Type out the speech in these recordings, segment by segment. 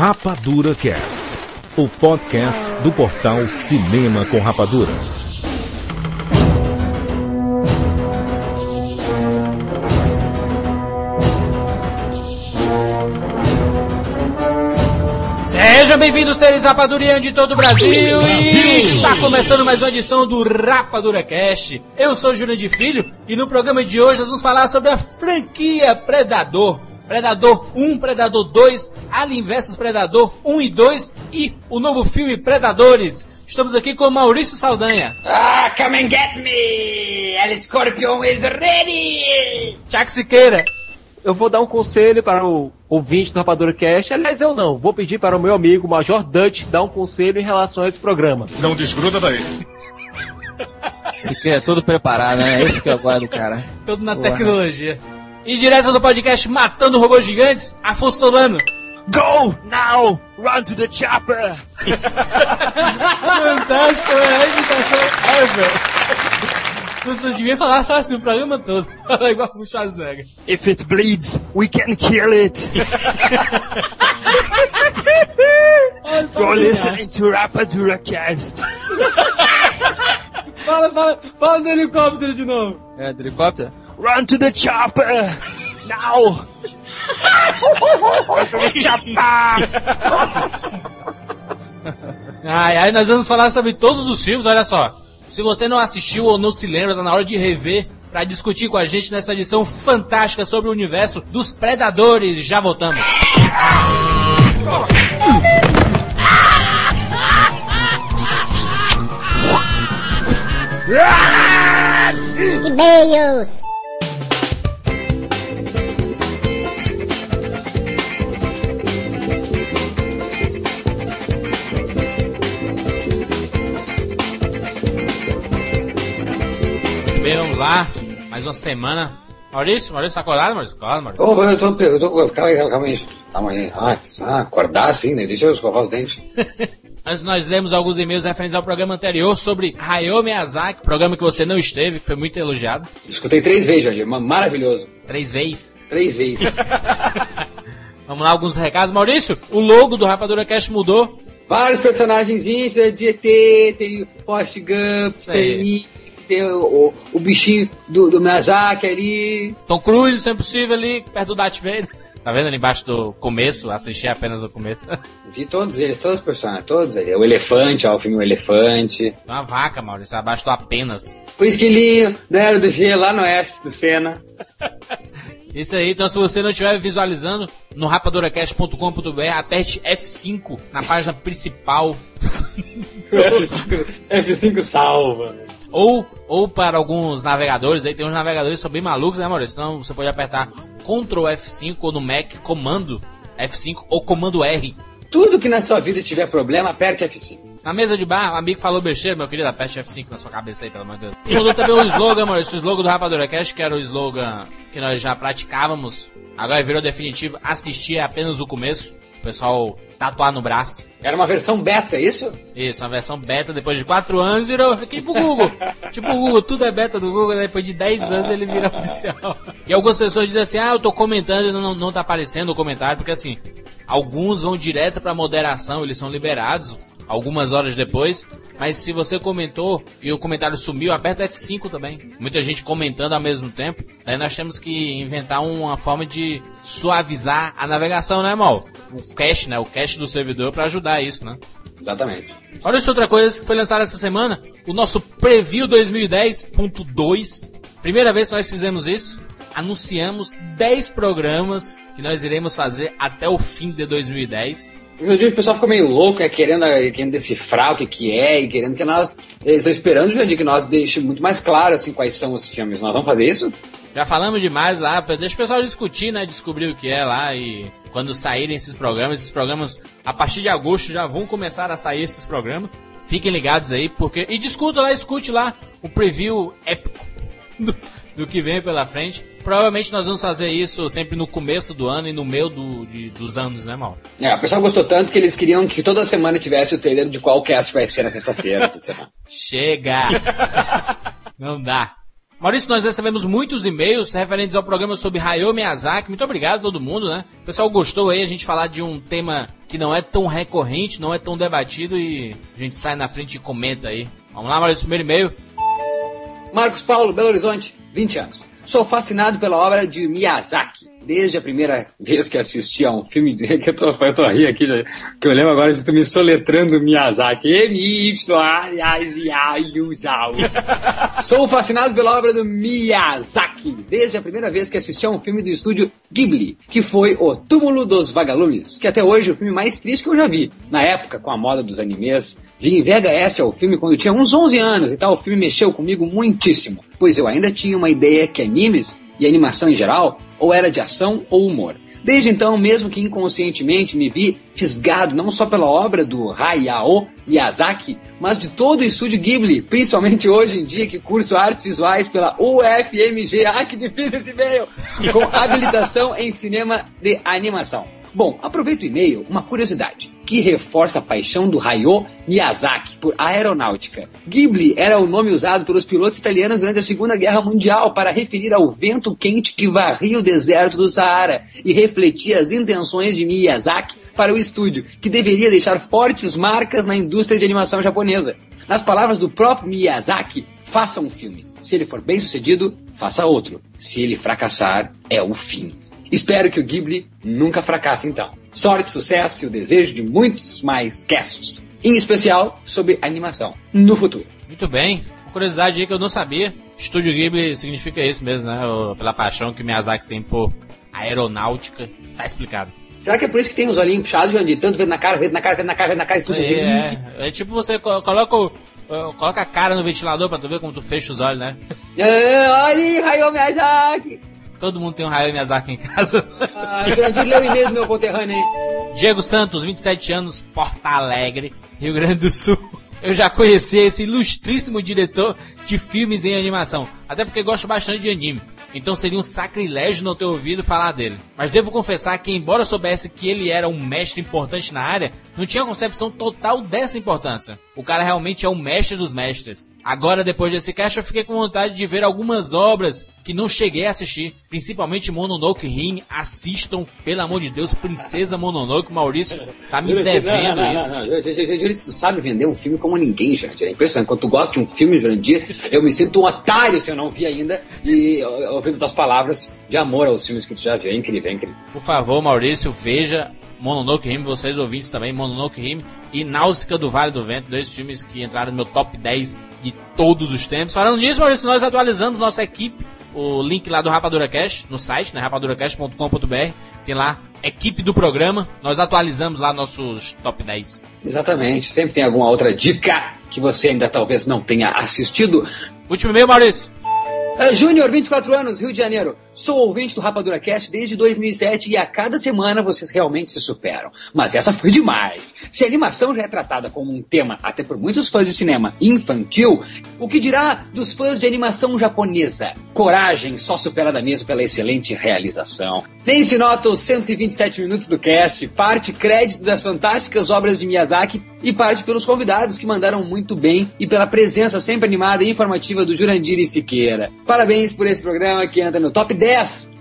Rapadura Cast, o podcast do portal Cinema com Rapadura. Sejam bem-vindos, seres rapadurianos de todo o Brasil e está começando mais uma edição do Rapadura Cast. Eu sou Júnior de Filho e no programa de hoje nós vamos falar sobre a franquia Predador. Predador 1, Predador 2, Alien vs Predador 1 e 2 e o novo filme Predadores. Estamos aqui com Maurício Saldanha. Ah, come and get me! El Scorpion is ready! Tiago Siqueira. Eu vou dar um conselho para o ouvinte do Rapadura Cast. Aliás, eu não. Vou pedir para o meu amigo Major Dutch dar um conselho em relação a esse programa. Não desgruda daí. É tudo preparado, né? É isso que eu guardo, cara. Tudo na tecnologia. E direto do podcast Matando Robôs Gigantes, Afonso Solano. Go now! Run to the chopper! Fantástico, é a imitação ever. Tu, tu devia falar só assim o programa todo. Fala igual o Schwarzenegger. If it bleeds, we can kill it! You're listening to Rapadura Cast. Fala, fala, fala do helicóptero de novo. É, do helicóptero? Run to the chopper! Now! Ai, ai, nós vamos falar sobre todos os filmes, olha só. Se você não assistiu ou não se lembra, tá na hora de rever para discutir com a gente nessa edição fantástica sobre o universo dos Predadores. Já voltamos. E-mails. Vamos lá. Mais uma semana. Maurício, Maurício, tá acordado, Maurício? Acorda, Maurício. Ô, eu tô, eu tô, calma aí, calma aí. Calma aí. Ah, ah, acordar assim, né? Deixa eu escovar os dentes. Antes nós lemos alguns e-mails referentes ao programa anterior sobre Hayao Miyazaki, programa que você não esteve, que foi muito elogiado. Escutei três vezes, ma- Maravilhoso. Três vezes. Três vezes. Vamos lá, alguns recados. Maurício, o logo do Rapadura Cast mudou. Vários personagens é de ET, tem Forrest Gump, tem, tem o, o, bichinho do, do Miyazaki ali. Tom Cruise, sempre possível, ali, perto do Darth Vader. Tá vendo ali embaixo do começo? Assisti apenas o começo. Vi todos eles, todos os personagens, todos ali. O elefante, ó, o filme O Elefante. Uma vaca, Maurício, abaixo do apenas. O esquilinho da Era do G lá no S do Senna. Isso aí, então se você não estiver visualizando, no rapaduracast.com.br, aperte F5 na página principal. F5, F5 salva. Ou, ou para alguns navegadores, aí tem uns navegadores que são bem malucos, né, Maurício? Então você pode apertar Ctrl F5 ou no Mac, comando F5 ou comando R. Tudo que na sua vida tiver problema, aperte F5. Na mesa de bar, um amigo falou besteira, meu querido, aperte F5 na sua cabeça aí, pelo amor de Deus. E mudou também o slogan, Maurício, o slogan do Rapadura Cast, que era o slogan que nós já praticávamos. Agora virou definitivo, assistir é apenas o começo. O pessoal tatuar no braço. Era uma versão beta, é isso? Isso, uma versão beta, depois de 4 anos virou tipo Google. tipo o Google, tudo é beta do Google, né? depois de 10 anos ele vira oficial. E algumas pessoas dizem assim, ah, eu tô comentando e não, não tá aparecendo o comentário, porque assim, alguns vão direto pra moderação, eles são liberados algumas horas depois, mas se você comentou e o comentário sumiu, aperta F5 também. Muita gente comentando ao mesmo tempo. Aí nós temos que inventar uma forma de suavizar a navegação, né, Mal? O cache, né? O cache do servidor pra ajudar isso, né? Exatamente. Olha isso, outra coisa que foi lançada essa semana, o nosso Preview 2010.2. Primeira vez que nós fizemos isso, anunciamos 10 programas que nós iremos fazer até o fim de 2010. Meu Deus, o pessoal ficou meio louco, é, querendo, querendo decifrar o que, que é, e querendo que nós. Eles estão esperando, Jandir, que nós deixemos muito mais claro assim, quais são os filmes. Nós vamos fazer isso? Já falamos demais lá, deixa o pessoal discutir, né? Descobrir o que é lá e quando saírem esses programas, esses programas a partir de agosto já vão começar a sair esses programas. Fiquem ligados aí, porque. E discuta lá, escute lá o preview épico do, do que vem pela frente. Provavelmente nós vamos fazer isso sempre no começo do ano e no meio do, de- dos anos, né, Mal? É, o pessoal gostou tanto que eles queriam que toda semana tivesse o trailer de qual cast vai ser na sexta-feira. Chega! Não dá. Maurício, nós recebemos muitos e-mails referentes ao programa sobre Hayao Miyazaki. Muito obrigado a todo mundo, né? O pessoal gostou aí a gente falar de um tema que não é tão recorrente, não é tão debatido e a gente sai na frente e comenta aí. Vamos lá, Maurício, primeiro e-mail. Marcos Paulo, Belo Horizonte, 20 anos. Sou fascinado pela obra de Miyazaki. Desde a primeira vez que assisti a um filme de. que eu tô, eu tô rindo aqui, já, que eu lembro agora de tu me soletrando Miyazaki. M-Y-A-I-U-Z-A-U. Sou fascinado pela obra do Miyazaki. Desde a primeira vez que assisti a um filme do estúdio Ghibli, que foi O Túmulo dos Vagalumes, que até hoje é o filme mais triste que eu já vi. Na época, com a moda dos animes, vi em VHS ao filme quando eu tinha uns 11 anos e tal. O filme mexeu comigo muitíssimo, pois eu ainda tinha uma ideia que animes e animação em geral ou era de ação ou humor. Desde então, mesmo que inconscientemente, me vi fisgado não só pela obra do Hayao Miyazaki, mas de todo o estúdio Ghibli, principalmente hoje em dia que curso artes visuais pela UFMG. Ah, que difícil esse e-mail! Com habilitação em cinema de animação. Bom, aproveito o e-mail, uma curiosidade, que reforça a paixão do Hayao Miyazaki por aeronáutica. Ghibli era o nome usado pelos pilotos italianos durante a Segunda Guerra Mundial para referir ao vento quente que varria o deserto do Saara e refletia as intenções de Miyazaki para o estúdio, que deveria deixar fortes marcas na indústria de animação japonesa. Nas palavras do próprio Miyazaki, faça um filme. Se ele for bem sucedido, faça outro. Se ele fracassar, é o fim. Espero que o Ghibli nunca fracasse então. Sorte, sucesso e o desejo de muitos mais casts, em especial sobre animação, no futuro. Muito bem. Uma curiosidade aí que eu não sabia. Estúdio Ghibli significa isso mesmo, né? O- pela paixão que o Miyazaki tem por aeronáutica. Tá explicado. Será que é por isso que tem os olhinhos puxados, Jandir? Tanto vendo na cara, vendo na cara, vendo na cara, vendo na cara, Isso aí é, é tipo você co- coloca, o- coloca a cara no ventilador pra tu ver como tu fecha os olhos, né? É, olha aí, Hayao Miyazaki! Todo mundo tem um Hayao Miyazaki em casa. Ah, lê o e-mail do meu conterrâneo aí. Diego Santos, 27 anos, Porto Alegre, Rio Grande do Sul. Eu já conheci esse ilustríssimo diretor de filmes em animação, até porque gosto bastante de anime. Então seria um sacrilégio não ter ouvido falar dele. Mas devo confessar que, embora eu soubesse que ele era um mestre importante na área, não tinha concepção total dessa importância. O cara realmente é o mestre dos mestres. Agora, depois desse cast, eu fiquei com vontade de ver algumas obras que não cheguei a assistir, principalmente Mononoke Rim. Assistam, pelo amor de Deus, Princesa Mononoke. Maurício tá me devendo não, não, isso. Não, tu sabe vender um filme como ninguém, Jandir. É impressionante. Quando tu gosta de um filme, Jandir, eu me sinto um otário se eu não vi ainda. E ouvindo tuas palavras de amor aos filmes que tu já viu. É incrível, é incrível. Por favor, Maurício, veja Mononoke Hime, vocês ouvintes também, Mononoke Hime e Náusica do Vale do Vento, dois filmes que entraram no meu top 10 de todos os tempos. Falando nisso, Maurício, nós atualizamos nossa equipe, o link lá do Rapadura Cash, no site, né, rapaduracast.com.br, tem lá equipe do programa, nós atualizamos lá nossos top 10. Exatamente. Sempre tem alguma outra dica que você ainda talvez não tenha assistido. Último e-mail, Maurício. É, Júnior, 24 anos, Rio de Janeiro. Sou ouvinte do Rapadura Cast desde 2007 e a cada semana vocês realmente se superam. Mas essa foi demais. Se a animação já é tratada como um tema, até por muitos fãs de cinema, infantil, o que dirá dos fãs de animação japonesa? Coragem só superada mesmo pela excelente realização. Nem se nota os 127 minutos do cast, parte crédito das fantásticas obras de Miyazaki e parte pelos convidados que mandaram muito bem e pela presença sempre animada e informativa do Jurandir e Siqueira. Parabéns por esse programa que entra no top 10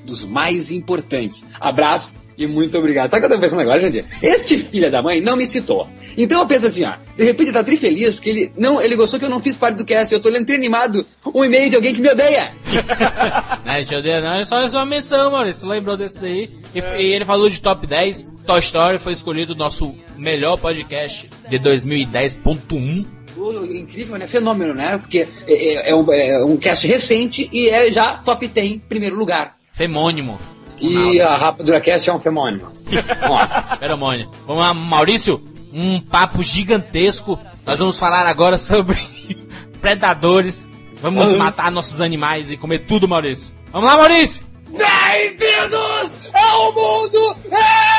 dos mais importantes. Abraço e muito obrigado. Sabe o que eu tô pensando agora, Jandir? Este filho da mãe não me citou. Então eu penso assim, ó, de repente ele tá trifeliz porque ele não, ele gostou que eu não fiz parte do cast. Eu tô lendo animado um e-mail de alguém que me odeia. Não, gente odeia não, é só, é só uma menção, Maurício. Lembrou desse daí? E, e ele falou de top 10. Toy Story foi escolhido o nosso melhor podcast de 2010.1. Incrível, né? Fenômeno, né? Porque é, é- é um, é um cast recente e é já top 10, primeiro lugar. Femônimo. E a Rapadura Cast é um femônimo. Feromônio. Vamos lá, Maurício. Um papo gigantesco. Nós vamos falar agora sobre predadores. Vamos matar nossos animais e comer tudo, Maurício. Vamos lá, Maurício! Bem-vindos ao mundo espetacular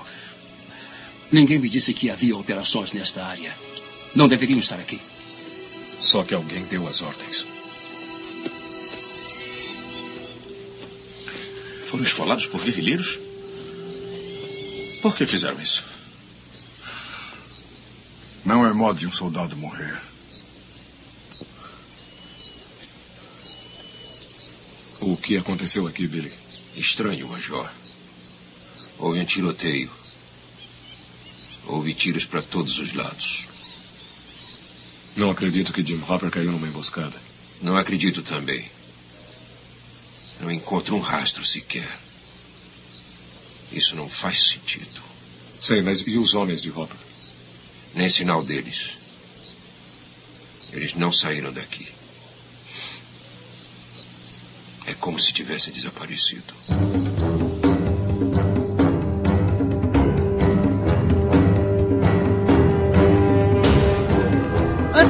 Ninguém me disse que havia operações nesta área. Não deveriam estar aqui. Só que alguém deu as ordens. Foram esfolados por guerrilheiros? Por que fizeram isso? Não é modo de um soldado morrer. O que aconteceu aqui, Billy? Estranho, Major. Houve um tiroteio. Houve tiros para todos os lados. Não acredito que Jim Hopper caiu numa emboscada. Não acredito também. Não encontro um rastro sequer. Isso não faz sentido. Sei, mas e os homens de Hopper? Nem sinal deles. Eles não saíram daqui. É como se tivessem desaparecido.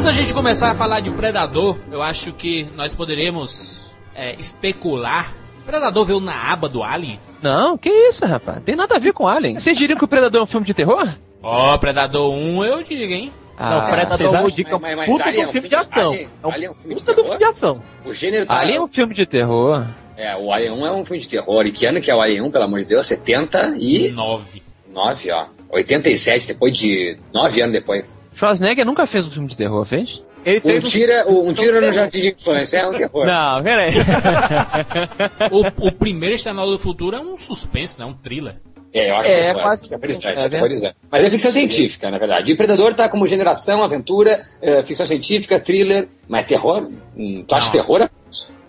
Antes da gente começar a falar de Predador, eu acho que nós poderíamos é, especular. Predador veio na aba do Alien? Não, que isso, rapaz. Tem nada a ver com Alien. Vocês diriam que o Predador é um filme de terror? Ó, Predador 1 eu digo, hein? não, Predador é um puta é um filme de ação. Alien- É um Alien é um filme de puta terror? filme de ação. O gênero tá. Alien é um filme de terror. É, o Alien 1 é um filme de terror. E que ano que é o Alien 1, pelo amor de Deus? 79, 9. ó. 87, depois de 9 anos depois. Schwarzenegger nunca fez um filme de terror, fez? Ele Um fez tira, um tira no jardim de infância é um terror. Não, peraí. O, o primeiro Exterminador do Futuro é um suspense, né? Um thriller. É, eu acho É, que é quase- aterrorizante, é, né? aterrorizante. Mas é ficção científica, na verdade. E Predador tá como geração, aventura, é, ficção científica, thriller, mas terror? Hum, tu acha Não. terror?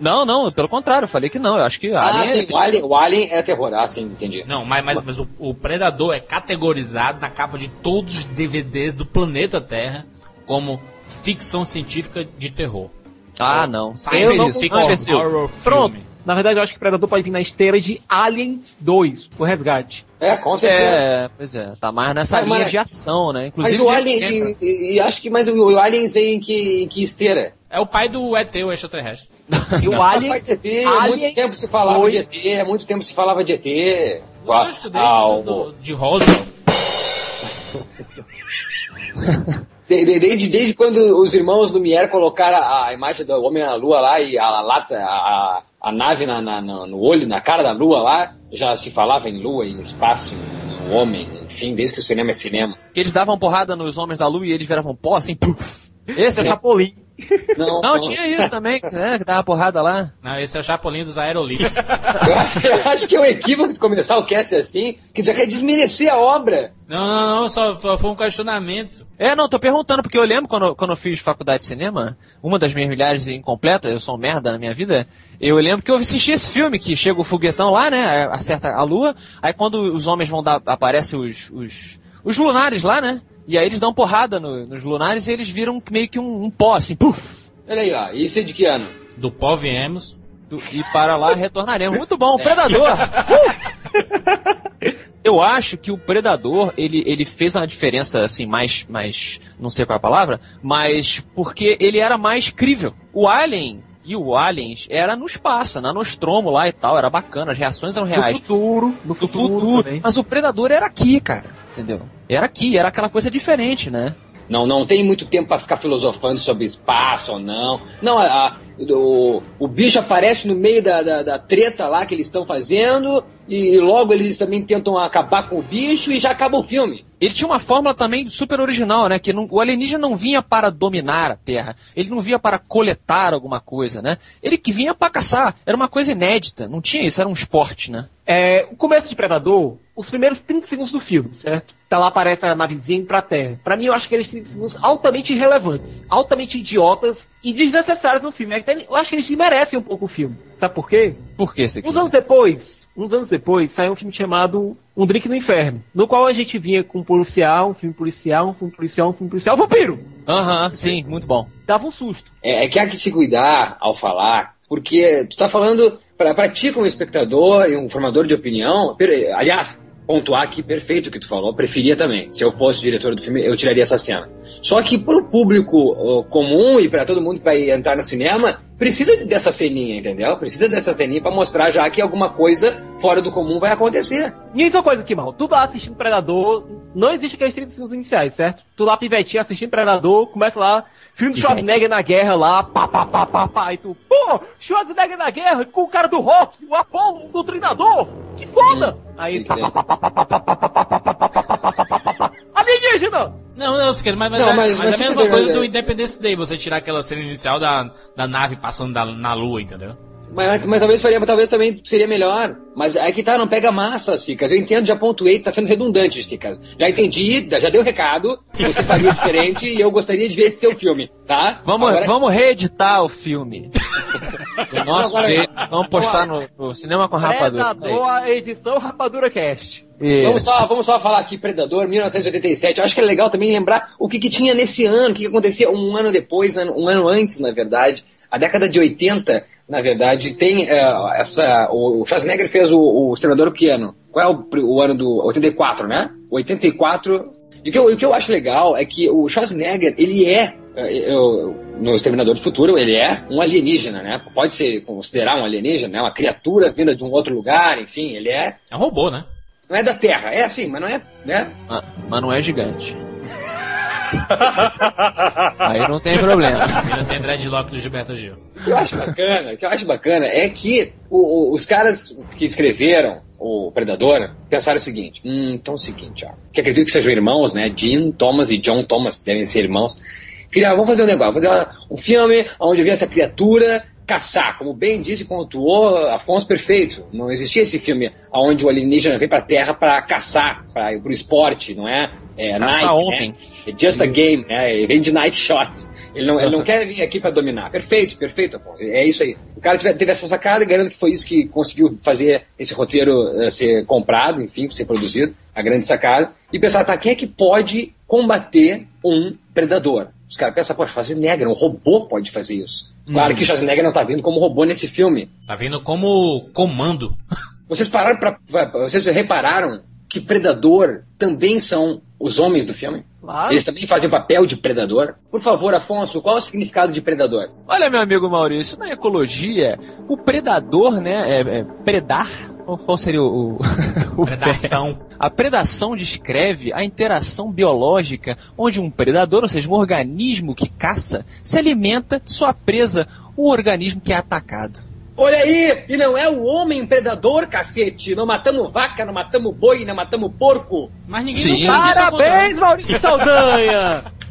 Não, não, pelo contrário, eu falei que não. Eu acho que Ah, Alien é- sim, o Alien, o Alien é terror. Ah, sim, entendi. Não, mas, mas, mas o, o Predador é categorizado na capa de todos os DVDs do planeta Terra como ficção científica de terror. Ah, não. Science Eu não fiction horror Pronto. filme. Na verdade, eu acho que Predador pode vir na esteira de Aliens 2, o resgate. É, com certeza. É, pois é, tá mais nessa Mas- linha mas- de ação, né? Mas Inclusive o James Alien, e, e- e acho que mas o, o Aliens vem em que, em que esteira? É o pai do ET, o extraterrestre. E o Alien. ET, há muito tempo se falava foi- de ET, há muito tempo se falava de ET. Lógico, desde Ah, do- o- do- de Roswell. de- de- desde, desde quando os irmãos Lumière colocaram a, a imagem do homem na lua lá e a lata, a, a nave na, na- no olho, na cara da lua lá, já se falava em lua, em espaço, em homem, enfim, desde que o cinema é cinema. Que eles davam porrada nos homens da lua e eles viravam pó assim, puf. Esse? é Chapolin. Não, Não, tinha isso também, né, que dava porrada lá. Não, esse é o Chapolin dos Aerolitos. Eu acho, eu acho que é um equívoco de começar o cast assim, que já quer desmerecer a obra. não, não, não, só, só foi um questionamento. É, não, tô perguntando, porque eu lembro quando, quando eu fiz faculdade de cinema, uma das minhas milhares incompletas, eu sou um merda na minha vida, eu lembro que eu assisti esse filme, que chega o foguetão lá, né, acerta a lua, aí quando os homens vão dar, aparecem os, os, os lunares lá, né, e aí eles dão porrada no- nos lunares e eles viram meio que um, um pó, assim, puf, Olha aí, ó, isso é de que ano? Do pó viemos. do- e para lá retornaremos. Muito bom, Predador! Uh! Eu acho que o Predador, ele, ele fez uma diferença, assim, mais, mais, não sei qual é a palavra, mas porque ele era mais crível. O Alien e o Aliens era no espaço, na Nostromo lá e tal, era bacana, as reações eram reais. futuro. No Do futuro. futuro. Mas o Predador era aqui, cara, entendeu? Era aqui, era aquela coisa diferente, né? Não, não tem muito tempo pra ficar filosofando sobre espaço ou não. Não, a- a- o, o bicho aparece no meio da, da, da treta lá que eles estão fazendo e logo eles também tentam acabar com o bicho e já acaba o filme. Ele tinha uma fórmula também super original, né? Que não- o alienígena não vinha para dominar a Terra. Ele não vinha para coletar alguma coisa, né? Ele que vinha para caçar. Era uma coisa inédita. Não tinha isso, era um esporte, né? É, o começo de Predador, os primeiros 30 segundos do filme, certo? Tá lá aparece a navezinha indo pra Terra. Pra mim, eu acho aqueles 30 segundos altamente irrelevantes, altamente idiotas e desnecessários no filme. Até- Eu acho que eles merecem um pouco o filme. Sabe por quê? Por que? Uns anos depois, uns anos depois, saiu um filme chamado Um Drink no Inferno, no qual a gente vinha com um policial, um filme policial, um filme policial, um filme policial, vampiro! Aham, sim, muito bom. Dava um susto. É, é que há que se cuidar ao falar, porque tu tá falando pra ti como espectador e um formador de opinião. Aliás, pontuar aqui, perfeito o que tu falou, preferia também. Se eu fosse diretor do filme, eu tiraria essa cena. Só que pro público uh, comum e para todo mundo que vai entrar no cinema, precisa dessa ceninha, entendeu? Precisa dessa ceninha para mostrar já que alguma coisa fora do comum vai acontecer. E isso é uma coisa que, mal, tu lá assistindo Predador, não existe aqueles 30 segundos iniciais, certo? Tu lá pivetinho assistindo Predador, começa lá, filme do Schwarzenegger na guerra lá, pá, pá, pá, pá, pá, e tu, pô, Schwarzenegger na guerra com o cara do rock, o Apollo, o doutrinador, que foda! Aí, pá, pá, pá, pá, pá, pá, pá, pá, pá, pá, pá, pá, pá, pá, pá, pá, pá, pá, alienígena! Não, não, Siqueira, mas, mas, Não, é, mas- mas é a mesma coisa do Independence Day, você tirar aquela cena inicial da, da nave passando da- na lua, entendeu? Mas, mas talvez faria, talvez também seria melhor. Mas é que tá, não pega massa, Cicas. Eu entendo, já pontuei, tá sendo redundante, Cicas. Já entendi, já dei o recado, você faria diferente e eu gostaria de ver esse seu filme, tá? Vamos, Agora- vamos reeditar o filme. Do nosso Agora- jeito. Vamos postar no, no Cinema com Rapadura. Predador, a edição Rapadura Cast. Vamos só, vamos só falar aqui, Predador, 1987. Eu acho que é legal também lembrar o que, que tinha nesse ano, o que, que acontecia um ano depois, um ano antes, na verdade. A década de 80, na verdade, tem eh, essa. O, Schwarzenegger fez o, o Exterminador que ano? Qual é o, o ano do. 84, né? 84. E o que, eu, o que eu acho legal é que o Schwarzenegger, ele é. eu- no Exterminador do Futuro, ele é um alienígena, né? Pode ser considerar um alienígena, né? Uma criatura vinda de um outro lugar, enfim, ele é. É um robô, né? Não é da Terra, é assim, mas não é. Né? Ah, mas não é gigante. Aí não tem problema. Ainda tem dreadlock do Gilberto Gil. O que eu acho bacana, o que eu acho bacana é que o- o- os caras que escreveram o Predador pensaram o seguinte: hum, então é o seguinte, ó, que acredito que sejam irmãos, né? Jean Thomas e John Thomas devem ser irmãos. Criar, vamos fazer um negócio, vamos fazer uma- um filme onde eu vi essa criatura caçar, como bem disse e pontuou Afonso Perfeito. Não existia esse filme onde o alienígena vem pra Terra para caçar, para o esporte, não é? É Caça Nike, homens. né? É just a game, né? Ele vem de Nike Shots. Ele não, ele não quer vir aqui para dominar. Perfeito, perfeito, Afonso. É isso aí. O cara teve, essa sacada e garanto que foi isso que conseguiu fazer esse roteiro eh, ser comprado, enfim, ser produzido. A grande sacada. E pensar, tá, quem é que pode combater um predador? Os caras pensam, poxa, Schwarzenegger, um robô pode fazer isso. Claro que Schwarzenegger não tá vindo como robô nesse filme. Tá vindo como comando. Vocês pararam pra, pra- vocês repararam que predador também são os homens do filme? Claro. Eles também fazem o papel de predador? Por favor, Afonso, qual é o significado de predador? Olha, meu amigo Maurício, na ecologia, o predador, né, é, é predar, qual seria o... o Predação. A predação descreve a interação biológica onde um predador, ou seja, um organismo que caça, se alimenta de sua presa, o organismo que é atacado. Olha aí! E não é o homem predador, cacete! Não matamos vaca, não matamos boi, não matamos porco! Mas ninguém Sim. contrário. Parabéns, Maurício Saldanha!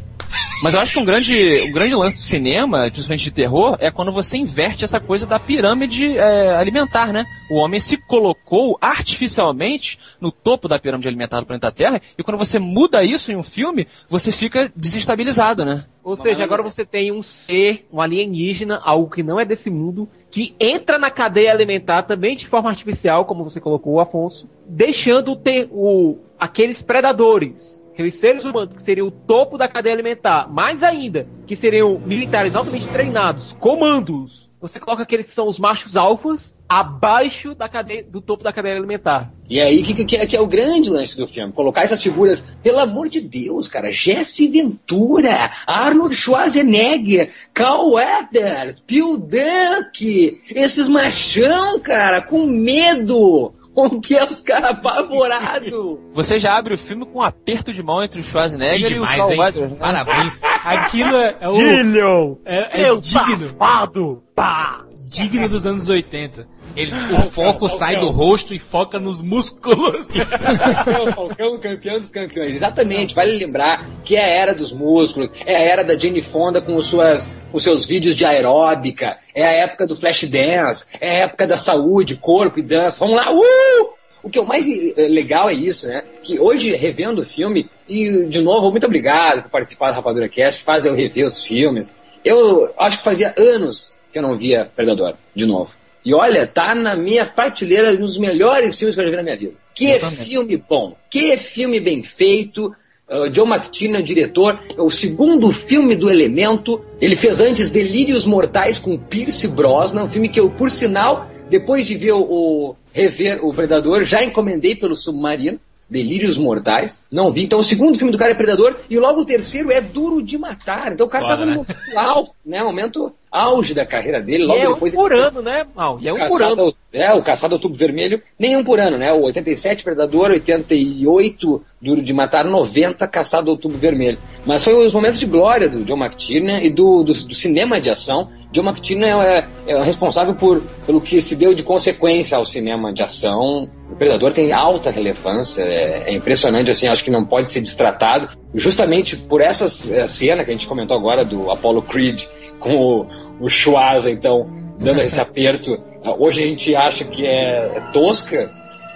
Mas eu acho que um grande, um grande lance do cinema, principalmente de terror, é quando você inverte essa coisa da pirâmide é, alimentar, né? O homem se colocou artificialmente no topo da pirâmide alimentar do planeta Terra, e quando você muda isso em um filme, você fica desestabilizado, né? Ou seja, agora você tem um ser, um alienígena, algo que não é desse mundo, que entra na cadeia alimentar também de forma artificial, como você colocou, Afonso, deixando ter o, aqueles predadores, aqueles seres humanos que seriam o topo da cadeia alimentar, mais ainda, que seriam militares altamente treinados, comandos. Você coloca aqueles que são os machos alfas abaixo da cadeia, do topo da cadeia alimentar. E aí, que, que, é, que é o grande lance do filme? Colocar essas figuras, pelo amor de Deus, cara, Jesse Ventura, Arnold Schwarzenegger, Carl Weathers, Bill Duck, esses machão, cara, com medo, com que é os caras apavorados. Você já abre o filme com um aperto de mão entre o Schwarzenegger e o demais, Carl hein? Weathers, né? Parabéns. Aquilo é, é o Dillion! é, é digno, safado! Pá! digno dos anos 80. Ele, o foco sai do rosto e foca nos músculos. Falcão, Falcão, campeão dos campeões. Exatamente, vale lembrar que é a era dos músculos, é a era da Jane Fonda com os, suas, seus vídeos de aeróbica, é a época do flash dance, é a época da saúde, corpo e dança. Vamos lá, uh! O que é o mais eh, legal é isso, né? Que hoje, revendo o filme, e de novo, muito obrigado por participar da Rapadura Cast, que faz eu rever os filmes. Eu acho que fazia anos que eu não via Predador, de novo. E olha, tá na minha prateleira dos melhores filmes que eu já vi na minha vida. Que filme bom, que filme bem feito. Uh, John McTiernan, diretor, é o segundo filme do Elemento. Ele fez antes Delírios Mortais com Pierce Brosnan, um filme que eu, por sinal, depois de ver o, o- rever o Predador, já encomendei pelo Submarino. Delírios Mortais. Não vi. Então o segundo filme do cara é Predador e logo o terceiro é Duro de Matar. Então o cara Foda, tava no né? momento auge, né? Momento auge da carreira dele. Logo é um depois por ele- ano, né, Mal? E é um por Caçado ano. ao, é, o Caçado ao Tubo Vermelho, nenhum por ano, né? O 87 Predador, 88 Duro de Matar, 90 Caçado ao Tubo Vermelho. Mas foi os momentos de glória do John McTiernan e do, do, do cinema de ação. John McTiernan é, é responsável por, pelo que se deu de consequência ao cinema de ação. Predador tem alta relevância, é, é impressionante, assim, acho que não pode ser destratado. Justamente por essa eh, cena que a gente comentou agora do Apollo Creed com o, o Schwarza, então, dando esse aperto. Hoje a gente acha que é, é tosca,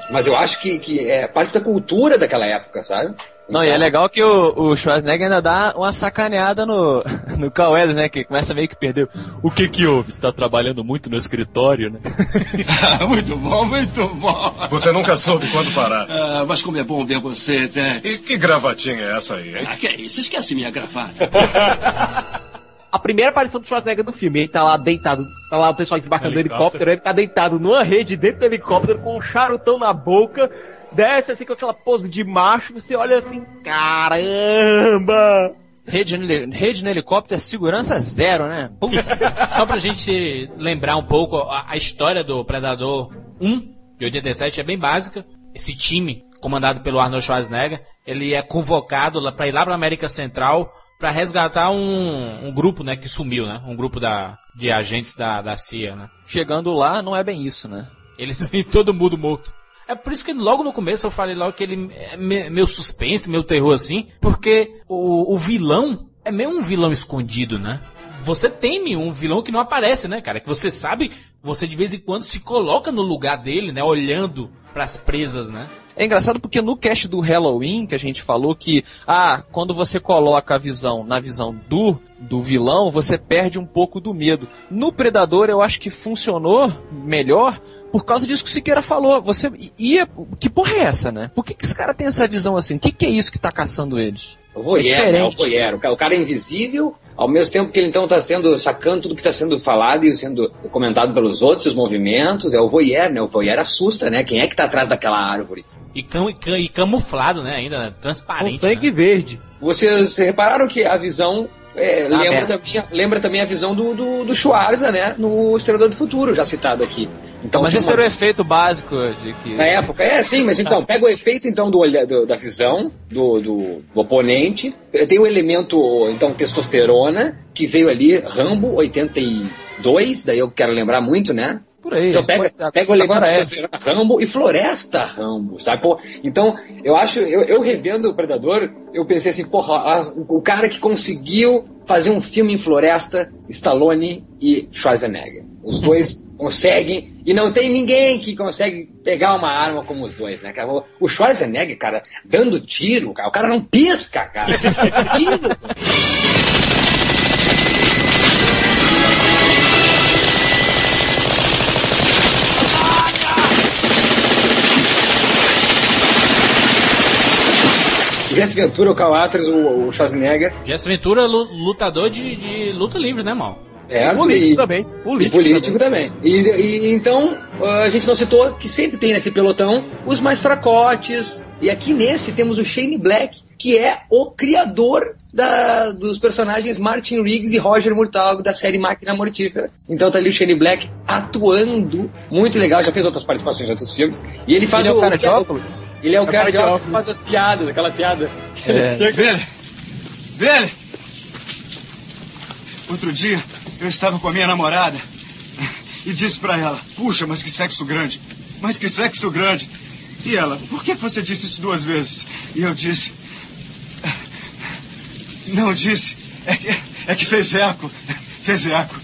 mas eu acho que, que é parte da cultura daquela época, sabe? Não, e é legal que o, o Schwarzenegger ainda dá uma sacaneada no, no Carl Weathers, né? Que começa meio que perder. O que que houve? Você tá trabalhando muito no escritório, né? muito bom, muito bom. Você nunca soube quando parar. Ah, mas como é bom ver você, Ted. E que gravatinha é essa aí, hein? Ah, que é isso? Esquece minha gravata. A primeira aparição do Schwarzenegger no filme, ele tá lá deitado, tá lá o pessoal desembarcando do Helicóptero. helicóptero, ele tá deitado numa rede dentro do helicóptero com um charutão na boca, desce assim com aquela pose de macho, você olha assim, caramba! Rede, no rede no helicóptero é segurança zero, né? Pum. Só pra gente lembrar um pouco, a, a história do Predador 1 de 87 é bem básica. Esse time, comandado pelo Arnold Schwarzenegger, ele é convocado para ir lá pra América Central para resgatar um, um grupo, né, que sumiu, né? Um grupo da, de agentes da, da CIA, né? Chegando lá, não é bem isso, né? Eles vêm todo mundo morto. É por isso que logo no começo eu falei logo que ele é me- meio suspense, meio terror assim, porque o, o vilão é meio um vilão escondido, né? Você teme um vilão que não aparece, né, cara? Que você sabe, você de vez em quando se coloca no lugar dele, né? Olhando pras presas, né? É engraçado porque no cast do Halloween que a gente falou que, ah, quando você coloca a visão na visão do, do vilão, você perde um pouco do medo. No Predador eu acho que funcionou melhor por causa disso que o Siqueira falou. Você ia. Que porra é essa, né? Por que, que esse cara tem essa visão assim? O que, que é isso que tá caçando eles? O voyeur, É né? O voyeur. O ca- O cara é invisível, ao mesmo tempo que ele então está sendo sacando tudo que está sendo falado e sendo comentado pelos outros, os movimentos. É o voyeur, né? O voyeur assusta, né? Quem é que tá atrás daquela árvore? E, cam, e cam- e camuflado, né? Ainda né? Com transparente. sangue né? verde. Vocês repararam que a visão é, Ah, lembra, também, lembra também a visão do, do, do Schwarza, né? No Estrelador do Futuro, já citado aqui. Então, Mas esse uma- era o efeito básico de que. Na época, é sim, mas então, pega o efeito então do, do- da visão do, do, do oponente, tem o elemento, então, testosterona, que veio ali, Rambo 82, daí eu quero lembrar muito, né? Por aí. Então pega, pega o elemento é. Rambo e Floresta Rambo, sabe? Pô, então, eu acho, eu, eu revendo o Predador, eu pensei assim, porra, a- o cara que conseguiu fazer um filme em Floresta, Stallone e Schwarzenegger. Os dois conseguem, e não tem ninguém que consegue pegar uma arma como os dois, né? O Schwarzenegger, cara, dando tiro, cara, o cara não pisca, cara. Tiro. Jesse Ventura, o Calatras, o, o Schwarzenegger. Jesse Ventura, é lu- lutador de, de luta livre, né, mal? É, político e- também. E Político, político também. E, e então, ah, a gente não citou que sempre tem nesse pelotão os mais fracotes. E aqui nesse temos o Shane Black, que é o criador da- dos personagens Martin Riggs e Roger Murtaugh da série Máquina Mortífera. Então tá ali o Shane Black atuando. Muito legal, já fez outras participações em outros filmes. E ele faz Ele é o o cara de óculos? Ele é o cara de óculos que faz as piadas, aquela piada. Billy! Billy! Outro dia, eu estava com a minha namorada e disse pra ela: Puxa, mas que sexo grande! Mas que sexo grande! E ela: Por que você disse isso duas vezes? E eu disse: Não disse. É que, é que fez eco. Fez eco.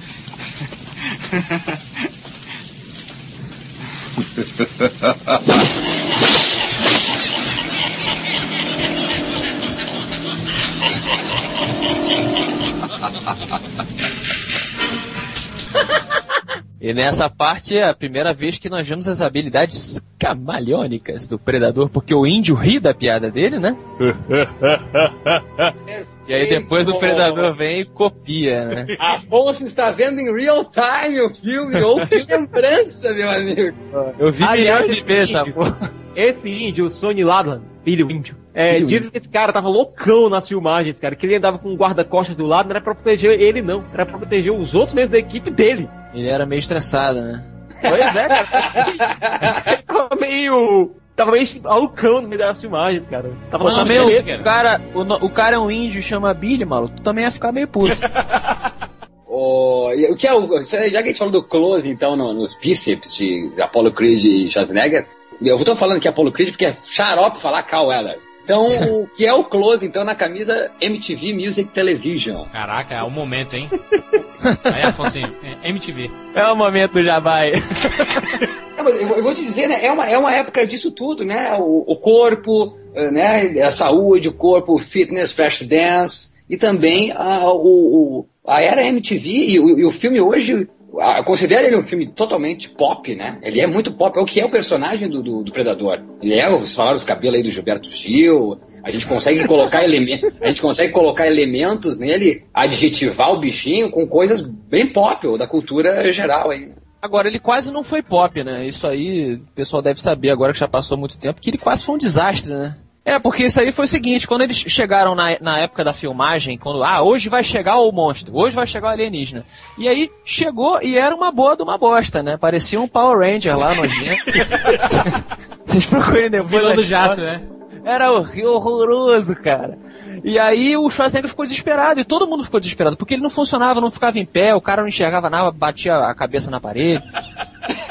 E nessa parte é a primeira vez que nós vemos as habilidades camaleônicas do Predador, porque o índio ri da piada dele, né? E aí depois o Predador vem e copia, né? Afonso está vendo em real time o filme. Ou que lembrança, meu amigo. Eu vi Aliás, milhões de esse vezes essa porra. esse índio, o Sonny Ladlan, filho índio, é, Filho dizem que esse cara tava loucão nas filmagens, cara, que ele andava com um guarda-costas do lado, não era pra proteger ele, não, era pra proteger os outros membros da equipe dele. Ele era meio estressado, né? Pois é, cara. Ele tava meio. Tava meio malucão no meio das filmagens, cara. Tava Pô, também o, o cara, o, o cara é um índio e chama Billy, maluco. Tu também ia ficar meio puto. O, e o que é o. Já que a gente falou do close, então, no- nos bíceps de Apollo Creed e Schwarzenegger, eu tô falando que é Apollo Creed porque é xarope falar Carl Weathers. Então, o que é o close, então, na camisa MTV Music Television? Caraca, é o momento, hein? Aí, Afonsinho, é MTV. é o momento do Jabai. É, Eu vou te dizer, né? É uma, é uma época disso tudo, né? O, o corpo, eh, né? A saúde, o corpo, o fitness, flash dance e também a, o, o- a era MTV e o, e o filme hoje. Eu considero ele um filme totalmente pop, né? Ele é muito pop. É o que é o personagem do, do, do Predador. Ele é, vocês falaram os cabelos aí do Gilberto Gil. A gente consegue colocar elementos, a gente consegue colocar elementos nele, adjetivar o bichinho com coisas bem pop, ou da cultura geral aí. Agora, ele quase não foi pop, né? Isso aí o pessoal deve saber agora que já passou muito tempo, que ele quase foi um desastre, né? É, porque isso aí foi o seguinte, quando eles chegaram na, na época da filmagem, quando, ah, hoje vai chegar o monstro, hoje vai chegar o alienígena. E aí chegou e era uma boa de uma bosta, né? Parecia um Power Ranger lá nojento. Vocês procurem depois. Vilão do. Jasper, né? Era horroroso, cara. E aí o Schwarzenegger ficou desesperado, e todo mundo ficou desesperado, porque ele não funcionava, não ficava em pé, o cara não enxergava nada, batia a cabeça na parede.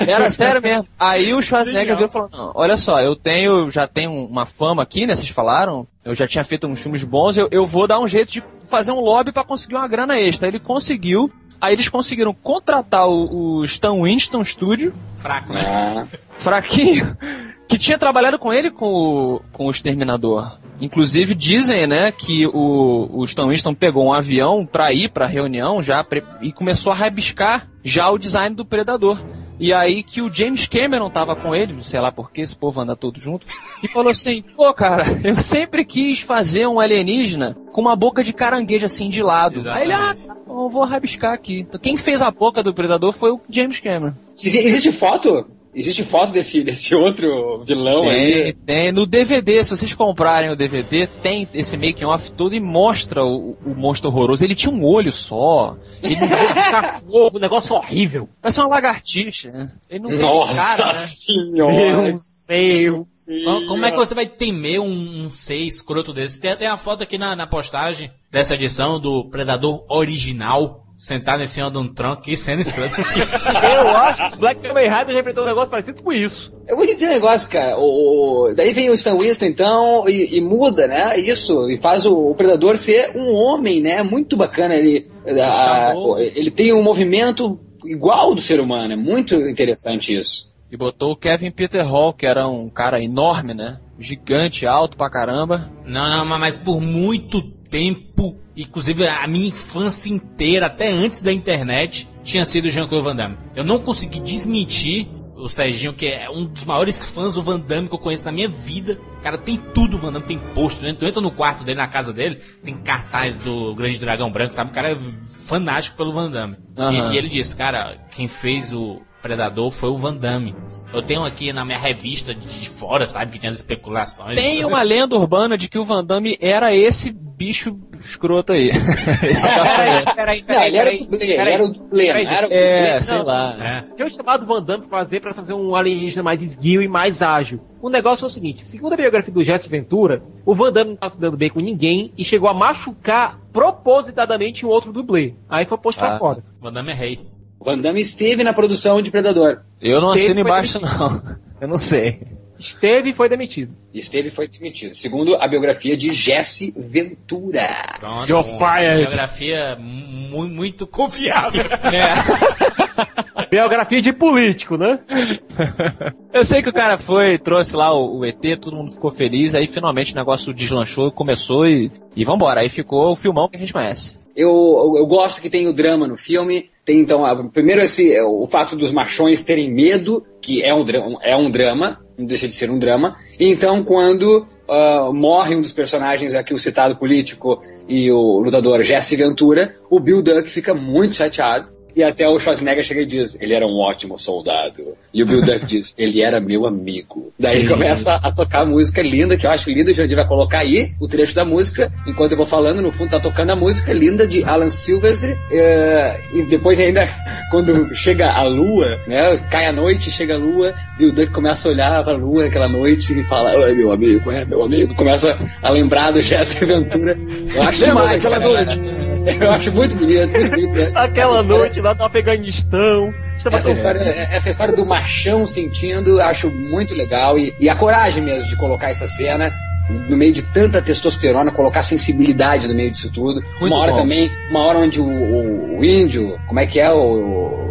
Era sério mesmo. Aí o Schwarzenegger veio e falou, não, olha só, eu tenho, já tenho uma fama aqui, né, vocês falaram, eu já tinha feito uns filmes bons, eu, eu vou dar um jeito de fazer um lobby pra conseguir uma grana extra. Ele conseguiu, aí eles conseguiram contratar o, o Stan Winston Studio, Fraco, né? Ah, fraquinho, que tinha trabalhado com ele com o, com o Exterminador. Inclusive dizem, né, que o, o Stan Winston pegou um avião pra ir pra reunião já pre- e começou a rabiscar já o design do Predador. E aí que o James Cameron tava com ele, sei lá por que esse povo anda todo junto, e falou assim: pô, cara, eu sempre quis fazer um alienígena com uma boca de caranguejo assim de lado. Aí ele, ah, tá bom, vou rabiscar aqui. Então, quem fez a boca do Predador foi o James Cameron. exi- existe foto? Existe foto desse, desse outro vilão Tem, aí? tem. No DVD, se vocês comprarem o DVD, tem esse making off todo e mostra o, o monstro horroroso. Ele tinha um olho só. Ele não tinha. Um negócio horrível. Parece uma lagartixa. né? Ele não tem Nossa cara, né? senhora! Meu Deus. Como- Como é que você vai temer um, um ser escroto desse? Tem até a foto aqui na, na postagem dessa edição do Predador original, sentado em cima de um tronco e sendo escroto. Eu acho que Black Kamen Rider enfrentou um negócio parecido com isso. Eu vou te dizer um negócio, cara. O, o- daí vem o Stan Winston, então, e, e muda, né? Isso, e faz o, o Predador ser um homem, né? Muito bacana. Ele, a- ele tem um movimento igual do ser humano. É muito interessante isso. E botou o Kevin Peter Hall, que era um cara enorme, né? Gigante, alto pra caramba. Não, não, mas- mas por muito tempo, inclusive a minha infância inteira, até antes da internet, tinha sido o Jean-Claude Van Damme. Eu não consegui desmentir o Serginho, que é um dos maiores fãs do Van Damme que eu conheço na minha vida. Cara, tem tudo, o Van Damme tem posto, né? Tu entra no quarto dele, na casa dele, tem cartaz do Grande Dragão Branco, sabe? O cara é fanático pelo Van Damme. E- Aham. E, ele disse, cara, quem fez o Predador foi o Van Damme. Eu tenho aqui na minha revista de fora, sabe? Que tinha as especulações. Tem uma lenda urbana de que o Van Damme era esse bicho escroto aí. esse Peraí, peraí, Não, peraí. ele era o peraí, dublê, ele peraí. era o dublê, o É, sei lá. É. Tinha chamado Van Damme pra fazer para fazer um alienígena mais esguio e mais ágil. O negócio é o seguinte: segundo a biografia do Jesse Ventura, o Van Damme não tá se dando bem com ninguém e chegou a machucar propositadamente um outro dublê. Aí foi posto pra Ah. fora. Van Damme é rei. Van Damme esteve na produção de Predador. Eu não Esteve assino embaixo, não. Eu não sei. Esteve e foi demitido. Esteve e foi demitido. Segundo a biografia de Jesse Ventura. Pronto. You're fired. Biografia mu- muito confiável. Biografia de político, né? Eu sei que o cara foi, trouxe lá o, o ET, todo mundo ficou feliz, aí finalmente o negócio deslanchou, começou e, e vambora. Aí ficou o filmão que a gente conhece. Eu, eu, eu gosto que tem o drama no filme. Tem então, a- primeiro esse, é, o fato dos machões terem medo, que é um, é um drama, não deixa de ser um drama. E então, quando ah, morre um dos personagens aqui, o citado político e o lutador Jesse Ventura, o Bill Duck fica muito chateado. E até o Schwarzenegger chega e diz, ele era um ótimo soldado. E o Bill Duck diz, ele era meu amigo. Daí Sim. começa a tocar a música linda, que eu acho linda, o Jandir vai colocar aí o trecho da música, enquanto eu vou falando, no fundo tá tocando a música linda de Alan Silvestre, eh, e depois ainda, quando chega a lua, né, cai a noite, chega a lua, Bill Duck começa a olhar pra lua naquela noite e fala, é meu amigo, é meu amigo, começa a lembrar do Jesse Ventura. Eu acho Lembra demais, daquela cara. noite? Eu acho muito bonito, muito bonito. né? Aquela Essa história- noite lá do Afeganistão. Estava essa história, essa história do machão sentindo, eu acho muito legal. E, e a coragem mesmo de colocar essa cena no meio de tanta testosterona, colocar sensibilidade no meio disso tudo. Muito uma hora bom. também, uma hora onde o, o- o índio, como é que é o, o?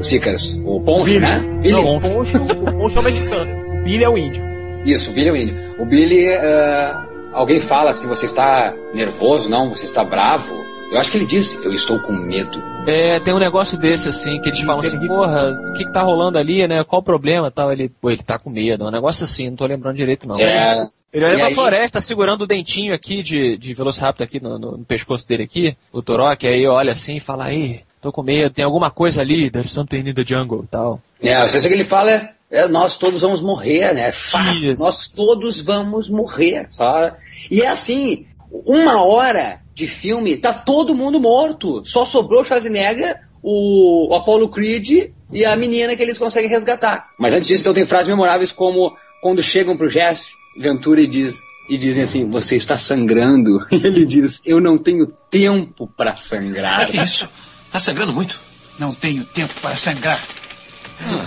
O Poncho, Billy. né? Não, o Poncho, o Poncho é o mexicano. O Billy é o índio. Isso, o Billy é o índio. O Billy, ah, alguém fala se você está nervoso, não, você está bravo. Eu acho que ele diz, eu estou com medo. É, tem um negócio desse, assim, que eles falam assim, porra, o que que tá rolando ali, né? Qual o problema tal? Ele, pô, ele tá com medo. É um negócio assim, não tô lembrando direito, não. É, Ele olha E pra aí- floresta, segurando o dentinho aqui de, de Velociraptor aqui no, no- no pescoço dele aqui, o Torok, aí olha assim e fala, aí, tô com medo, tem alguma coisa ali, there's something in the jungle e tal. É, eu sei que ele fala é, é, nós todos vamos morrer, né? É Isso. nós todos vamos morrer, só. E é assim, uma hora de filme, tá todo mundo morto. Só sobrou o Schwarzenegger, o, o Apollo Creed e a menina que eles conseguem resgatar. Mas antes disso, então tem frases memoráveis como quando chegam pro Jesse Ventura e diz e dizem assim, você está sangrando. E ele diz, eu não tenho tempo para sangrar. Que isso? Tá sangrando muito? Não tenho tempo para sangrar.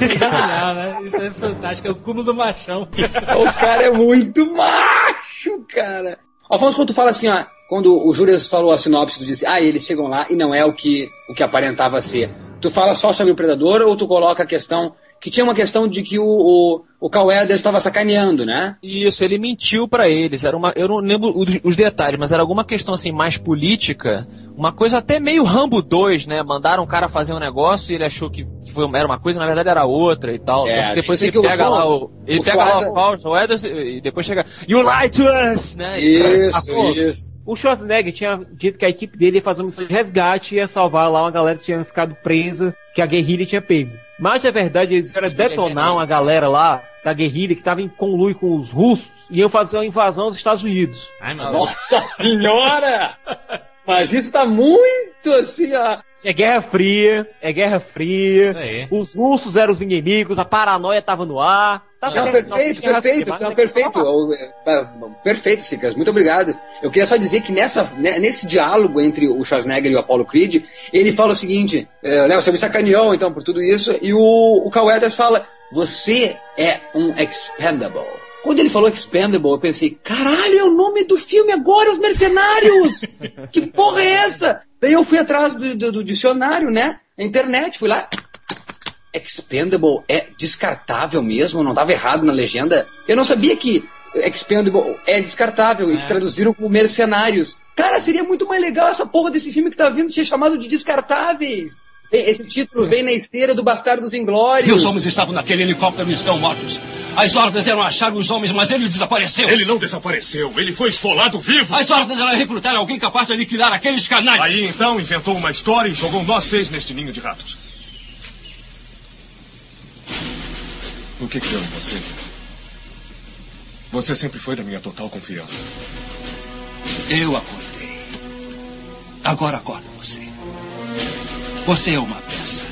Genial, né? Isso é fantástico, é o cúmulo do machão. O cara é muito macho, cara. Alfonso, quando tu fala assim, ó, quando o Július falou a sinopse, tu disse, ah, eles chegam lá e não é o que, o que aparentava ser. Tu fala só sobre o Predador ou tu coloca a questão, que tinha uma questão de que o, o, o Carl Weathers estava sacaneando, né? Isso, ele mentiu pra eles. Era uma, eu não lembro os, os detalhes, mas era alguma questão assim mais política, uma coisa até meio Rambo 2, né? Mandaram um cara fazer um negócio e ele achou que, que foi, era uma coisa, na verdade era outra e tal. É, que depois ele que o pega lá o, ele o pega lá o Paul Weathers e depois chega You lie to us, né? E- Isso, isso. O Schwarzenegger tinha dito que a equipe dele ia fazer uma missão de resgate e ia salvar lá uma galera que tinha ficado presa, que a guerrilha tinha pego. Mas, na verdade, eles iam detonar uma galera lá da guerrilha que estava em conluio com os russos e iam fazer uma invasão aos Estados Unidos. Ai. Nossa senhora! Mas isso tá muito assim, ó. É Guerra Fria, é Guerra Fria. Isso aí. Os russos eram os inimigos, a paranoia tava no ar. Tá Não, certo, perfeito, Fria, perfeito, não, que perfeito. é, Perfeito, Sicas, muito obrigado. Eu queria só dizer que nessa, né, nesse diálogo entre o Schwarzenegger e o Apollo Creed, ele fala o seguinte, é, né, você me sacaneou então por tudo isso, e o, o Weathers fala, você é um expendable. Quando ele falou expendable, eu pensei, caralho, é o nome do filme agora, Os Mercenários! que porra é essa? Daí eu fui atrás do, do- do dicionário, né, na internet, fui lá, Expendable é descartável mesmo? Não estava errado na legenda? Eu não sabia que Expendable é descartável e que traduziram como mercenários. Cara, seria muito mais legal essa porra desse filme que tá vindo ser chamado de Descartáveis. Esse título vem na esteira do Bastardos E os Inglórios. homens estavam naquele helicóptero e estão mortos. As ordens eram achar os homens, mas ele desapareceu. Ele não desapareceu, ele foi esfolado vivo. As ordens eram recrutar alguém capaz de aniquilar aqueles canalhas. Aí então inventou uma história e jogou nós seis neste ninho de ratos. O que que deu em você? Você sempre foi da minha total confiança. Eu acordei. Agora acorda você. Você é uma peça.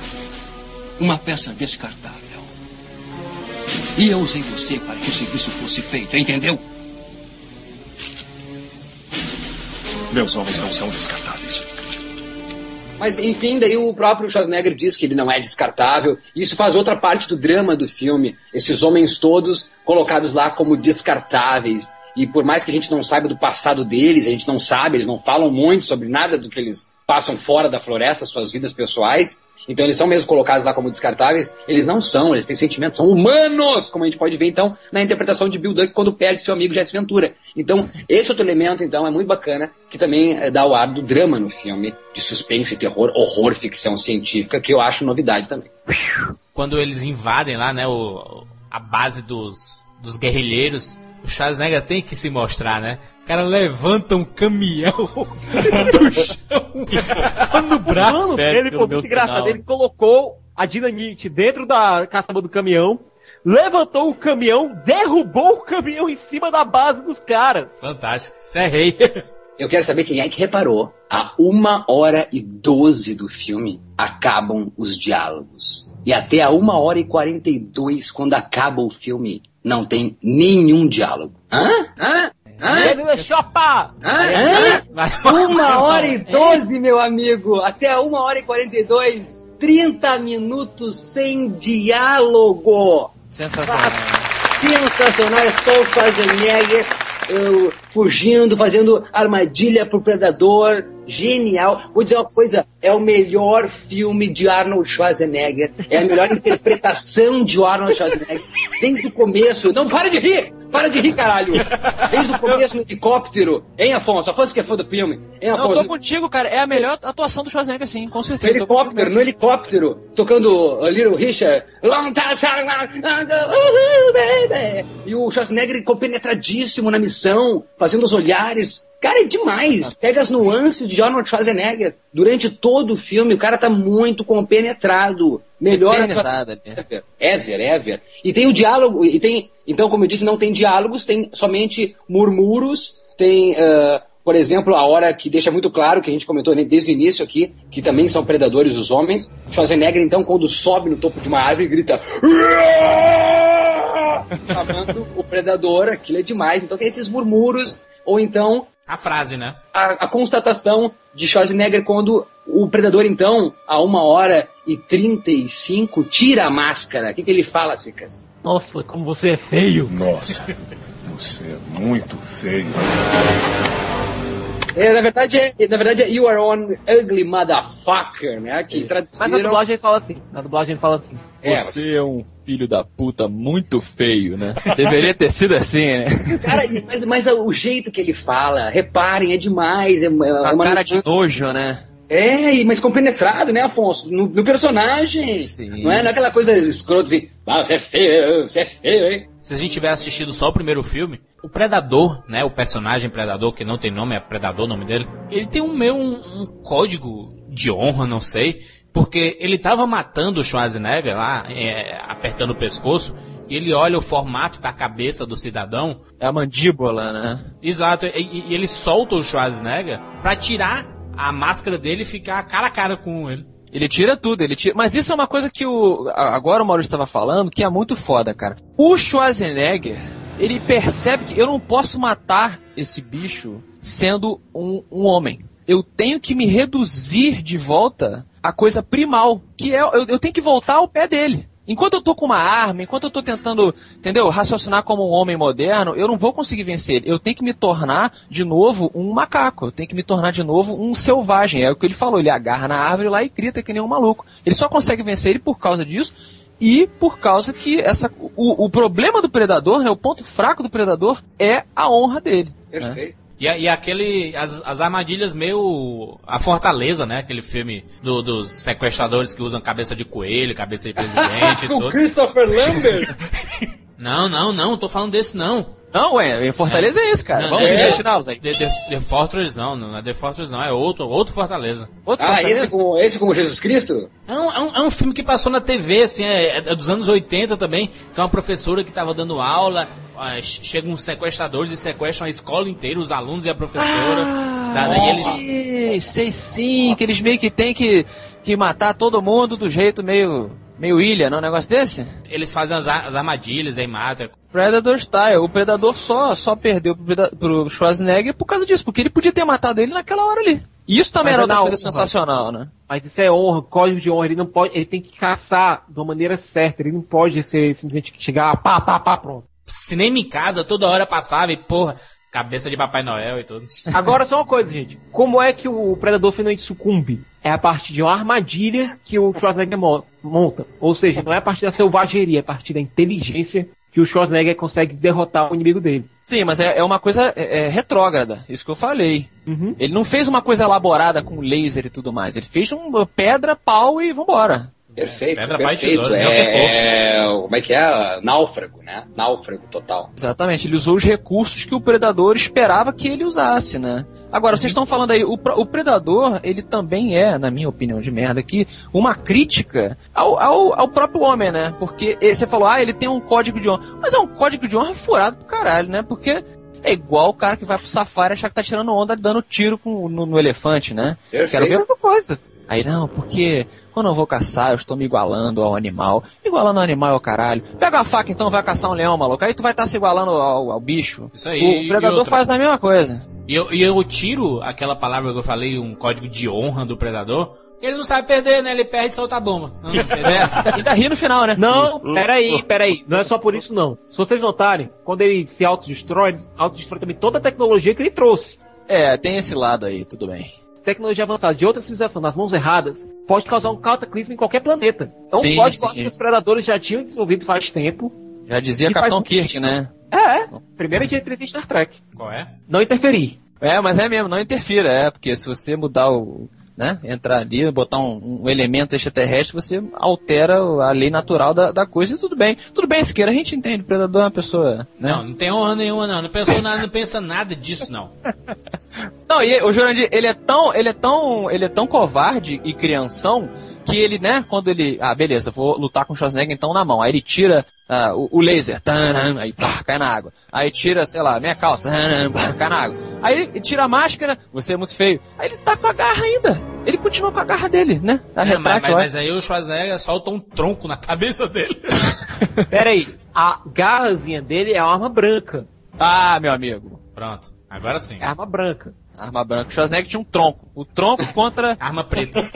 Uma peça descartável. E eu usei você para que o serviço fosse feito, entendeu? Meus homens não são descartáveis. Mas enfim, daí o próprio Schwarzenegger diz que ele não é descartável. E isso faz outra parte do drama do filme. Esses homens todos colocados lá como descartáveis. E por mais que a gente não saiba do passado deles, a gente não sabe, eles não falam muito sobre nada do que eles passam fora da floresta, suas vidas pessoais. Então eles são mesmo colocados lá como descartáveis. Eles não são, eles têm sentimentos, são humanos, como a gente pode ver então na interpretação de Bill Duck quando perde seu amigo Jesse Ventura. Então esse outro elemento então é muito bacana, que também eh, dá o ar do drama no filme, de suspense, terror, horror, ficção científica, que eu acho novidade também. Quando eles invadem lá, né, o, a base dos, dos guerrilheiros, o Schwarzenegger tem que se mostrar, né? O cara levanta um caminhão do chão no braço. Mano, ele foi muito engraçado. Ele colocou a dinamite dentro da caçamba do caminhão, levantou o caminhão, derrubou o caminhão em cima da base dos caras. Fantástico. Você é rei. Eu quero saber quem é que reparou. A uma hora e doze do filme acabam os diálogos. E até a uma hora e quarenta e dois, quando acaba o filme, não tem nenhum diálogo. Hã? Hã? Chopa! Hã? Uma hora e doze, meu amigo! Até uma hora e quarenta e dois, 30 minutos sem diálogo! Sensacional. Sensacional, é só o Schwarzenegger uh, fugindo, fazendo armadilha pro predador. Genial. Vou dizer uma coisa: é o melhor filme de Arnold Schwarzenegger. É a melhor interpretação de Arnold Schwarzenegger. Desde o começo. Não, para de rir! Para de rir, caralho! Desde o começo no helicóptero. Hein, Afonso? Afonso que é fã do filme. Hein, Não, eu Afonso? tô contigo, cara. É a melhor atuação do Schwarzenegger, sim, com No certeza. Tô helicóptero, no helicóptero, tocando uh, Little Richard. Long time, baby. E o Schwarzenegger compenetradíssimo na missão, fazendo os olhares. Cara, é demais. Pega as nuances de Arnold Schwarzenegger durante todo o filme. O cara tá muito compenetrado. Melhor Eternizado. Ever, ever, ever. E tem o diálogo, e tem, então, como eu disse, não tem diálogos, tem somente murmuros, tem, ah, por exemplo, a hora que deixa muito claro, que a gente comentou desde o início aqui, que também são predadores os homens. Schwarzenegger, então, quando sobe no topo de uma árvore, grita. chamando o predador, aquilo é demais. Então tem esses murmuros, ou então A frase, né? a, a constatação de Schwarzenegger quando o predador, então, a uma hora e 35, tira a máscara. O que, que ele fala, Cicas? Nossa, como você é feio. Nossa, você é muito feio. É, na verdade, é, na verdade é You Are One Ugly Motherfucker, né? Que Mas na traduziram... dublagem ele fala assim. Na dublagem fala assim. É, Você é um filho da puta muito feio, né? Deveria ter sido assim, né? cara, mas, mas o jeito que ele fala, reparem, é demais. É, é A uma- cara de nojo, né? É, mas compenetrado, né, Afonso? No, no personagem. Sim. Não é, não é aquela coisa escrota assim, ah, você é feio, você é feio, hein? Se a gente tivesse assistido só o primeiro filme, o Predador, né, o personagem Predador, que não tem nome, é Predador o nome dele, ele tem um meio um, um código de honra, não sei, porque ele tava matando o Schwarzenegger lá, é, apertando o pescoço, e ele olha o formato da cabeça do cidadão, É a mandíbula, né? exato, e, e- e ele solta o Schwarzenegger pra tirar a máscara dele ficar cara a cara com ele. Ele tira tudo, ele tira. Mas isso é uma coisa que o. Agora o Maurício estava falando, que é muito foda, cara. O Schwarzenegger, ele percebe que eu não posso matar esse bicho sendo um, um homem. Eu tenho que me reduzir de volta à coisa primal, que é eu, eu tenho que voltar ao pé dele. Enquanto eu tô com uma arma, enquanto eu tô tentando, entendeu, raciocinar como um homem moderno, eu não vou conseguir vencer. Eu tenho que me tornar de novo um macaco. Eu tenho que me tornar de novo um selvagem. É o que ele falou. Ele agarra na árvore lá e grita que nem um maluco. Ele só consegue vencer ele por causa disso e por causa que essa, o, o problema do predador, né, o ponto fraco do predador é a honra dele. né? E, e aquele. As, as armadilhas meio. A Fortaleza, né? Aquele filme do- dos sequestradores que usam cabeça de coelho, cabeça de presidente e Com. Christopher Lambert. Não, não, não, tô falando desse não. Não, ué, Fortaleza é, isso, cara. Não, Vamos é- imaginá-los aí. The, The, The Fortress não, não é The Fortress não, é outro, outro Fortaleza. Outro ah, Fortaleza. esse com, esse com Jesus Cristo? É um, é, um, é um filme que passou na TV, assim, é, é dos anos 80 também, que é uma professora que tava dando aula, ah, che- chegam uns sequestradores e sequestram a escola inteira, os alunos e a professora. Da- daí eles, Sei, sei sim, que eles meio que tem que, que matar todo mundo do jeito meio, meio ilha, não é um negócio desse? eles fazem as, ar- as armadilhas aí matam. Predator Style. O Predador só, só perdeu pro, pro Schwarzenegger por causa disso, porque ele podia ter matado ele naquela hora ali. Isso também Mas era é outra coisa honra. sensacional, né? Mas isso é honra, código de honra. Ele não pode, ele tem que caçar de uma maneira certa. Ele não pode ser simplesmente chegar, pá, pá, pá, pronto. Cinema em casa, toda hora passava e, porra, cabeça de Papai Noel e tudo. Agora só uma coisa, gente. Como é que o predador finalmente sucumbe? É a partir de uma armadilha que o Schwarzenegger monta. Ou seja, não é a partir da selvageria, é a partir da inteligência que o Schwarzenegger consegue derrotar o inimigo dele. Sim, mas é, é uma coisa é, é retrógrada, isso que eu falei. Uhum. Ele não fez uma coisa elaborada com laser e tudo mais. Ele fez uma pedra, pau e vambora. Perfeito, Pedra, perfeito. tesoura, é, é, como é que é? Náufrago, né? Náufrago total. Exatamente, ele usou os recursos que o predador esperava que ele usasse, né? Agora, vocês estão falando aí, o, o predador, ele também é, na minha opinião de merda aqui, uma crítica ao, ao, ao próprio homem, né? Porque você falou, ah, ele tem um código de honra. Mas é um código de honra furado pro caralho, né? Porque é igual o cara que vai pro safari achar que tá tirando onda dando tiro com- no, no elefante, né? Perfeito. Quero ver Mesma coisa. Aí não, porque quando eu vou caçar, eu estou me igualando ao animal. Igualando ao animal é o caralho. Pega a faca então, vai caçar um leão, maluco. Aí tu vai estar se igualando ao, ao bicho. Isso aí, O predador faz a mesma coisa. E eu, e eu tiro aquela palavra que eu falei, um código de honra do predador, que ele não sabe perder, né? Ele perde e solta a bomba. Não, entendeu? É, ainda ri no final, né? Não, peraí, peraí. Não é só por isso, não. Se vocês notarem, quando ele se autodestrói, autodestrói também toda a tecnologia que ele trouxe. É, tem esse lado aí, tudo bem. Tecnologia avançada de outra civilização nas mãos erradas pode causar um cataclismo em qualquer planeta. Então, Sim, pode sim. que os predadores já tinham desenvolvido faz tempo. Já dizia Capitão Kirk, né? É, primeira diretriz de Star Trek. Qual é? Não interferir. É, mas é mesmo, não interfira, é, porque se você mudar o. Né, entrar ali, botar um, um elemento extraterrestre, você altera a lei natural da, da coisa e tudo bem. Tudo bem, Siqueira, a gente entende, o predador é uma pessoa. Né? Não, não tem honra nenhuma, não. Não pensou nada, não pensa nada disso, não. Não, e o Jurandir, ele é tão, ele é tão, ele é tão covarde e crianção que ele, né, quando ele, ah, beleza, vou lutar com o Schwarzenegger então na mão. Aí ele tira ah, o, o laser, taran, aí pá, cai na água. Aí tira, sei lá, minha calça, taran, pá, cai na água. Aí ele tira a máscara, você é muito feio. Aí ele tá com a garra ainda. Ele continua com a garra dele, né? A É, mas, retrátil, mas- mas aí o Schwarzenegger solta um tronco na cabeça dele. Peraí, a garrazinha dele é uma arma branca. Ah, meu amigo. Pronto, agora sim. É arma branca. Arma branca. O Schwarzenegger tinha um tronco. O tronco contra. Arma preta.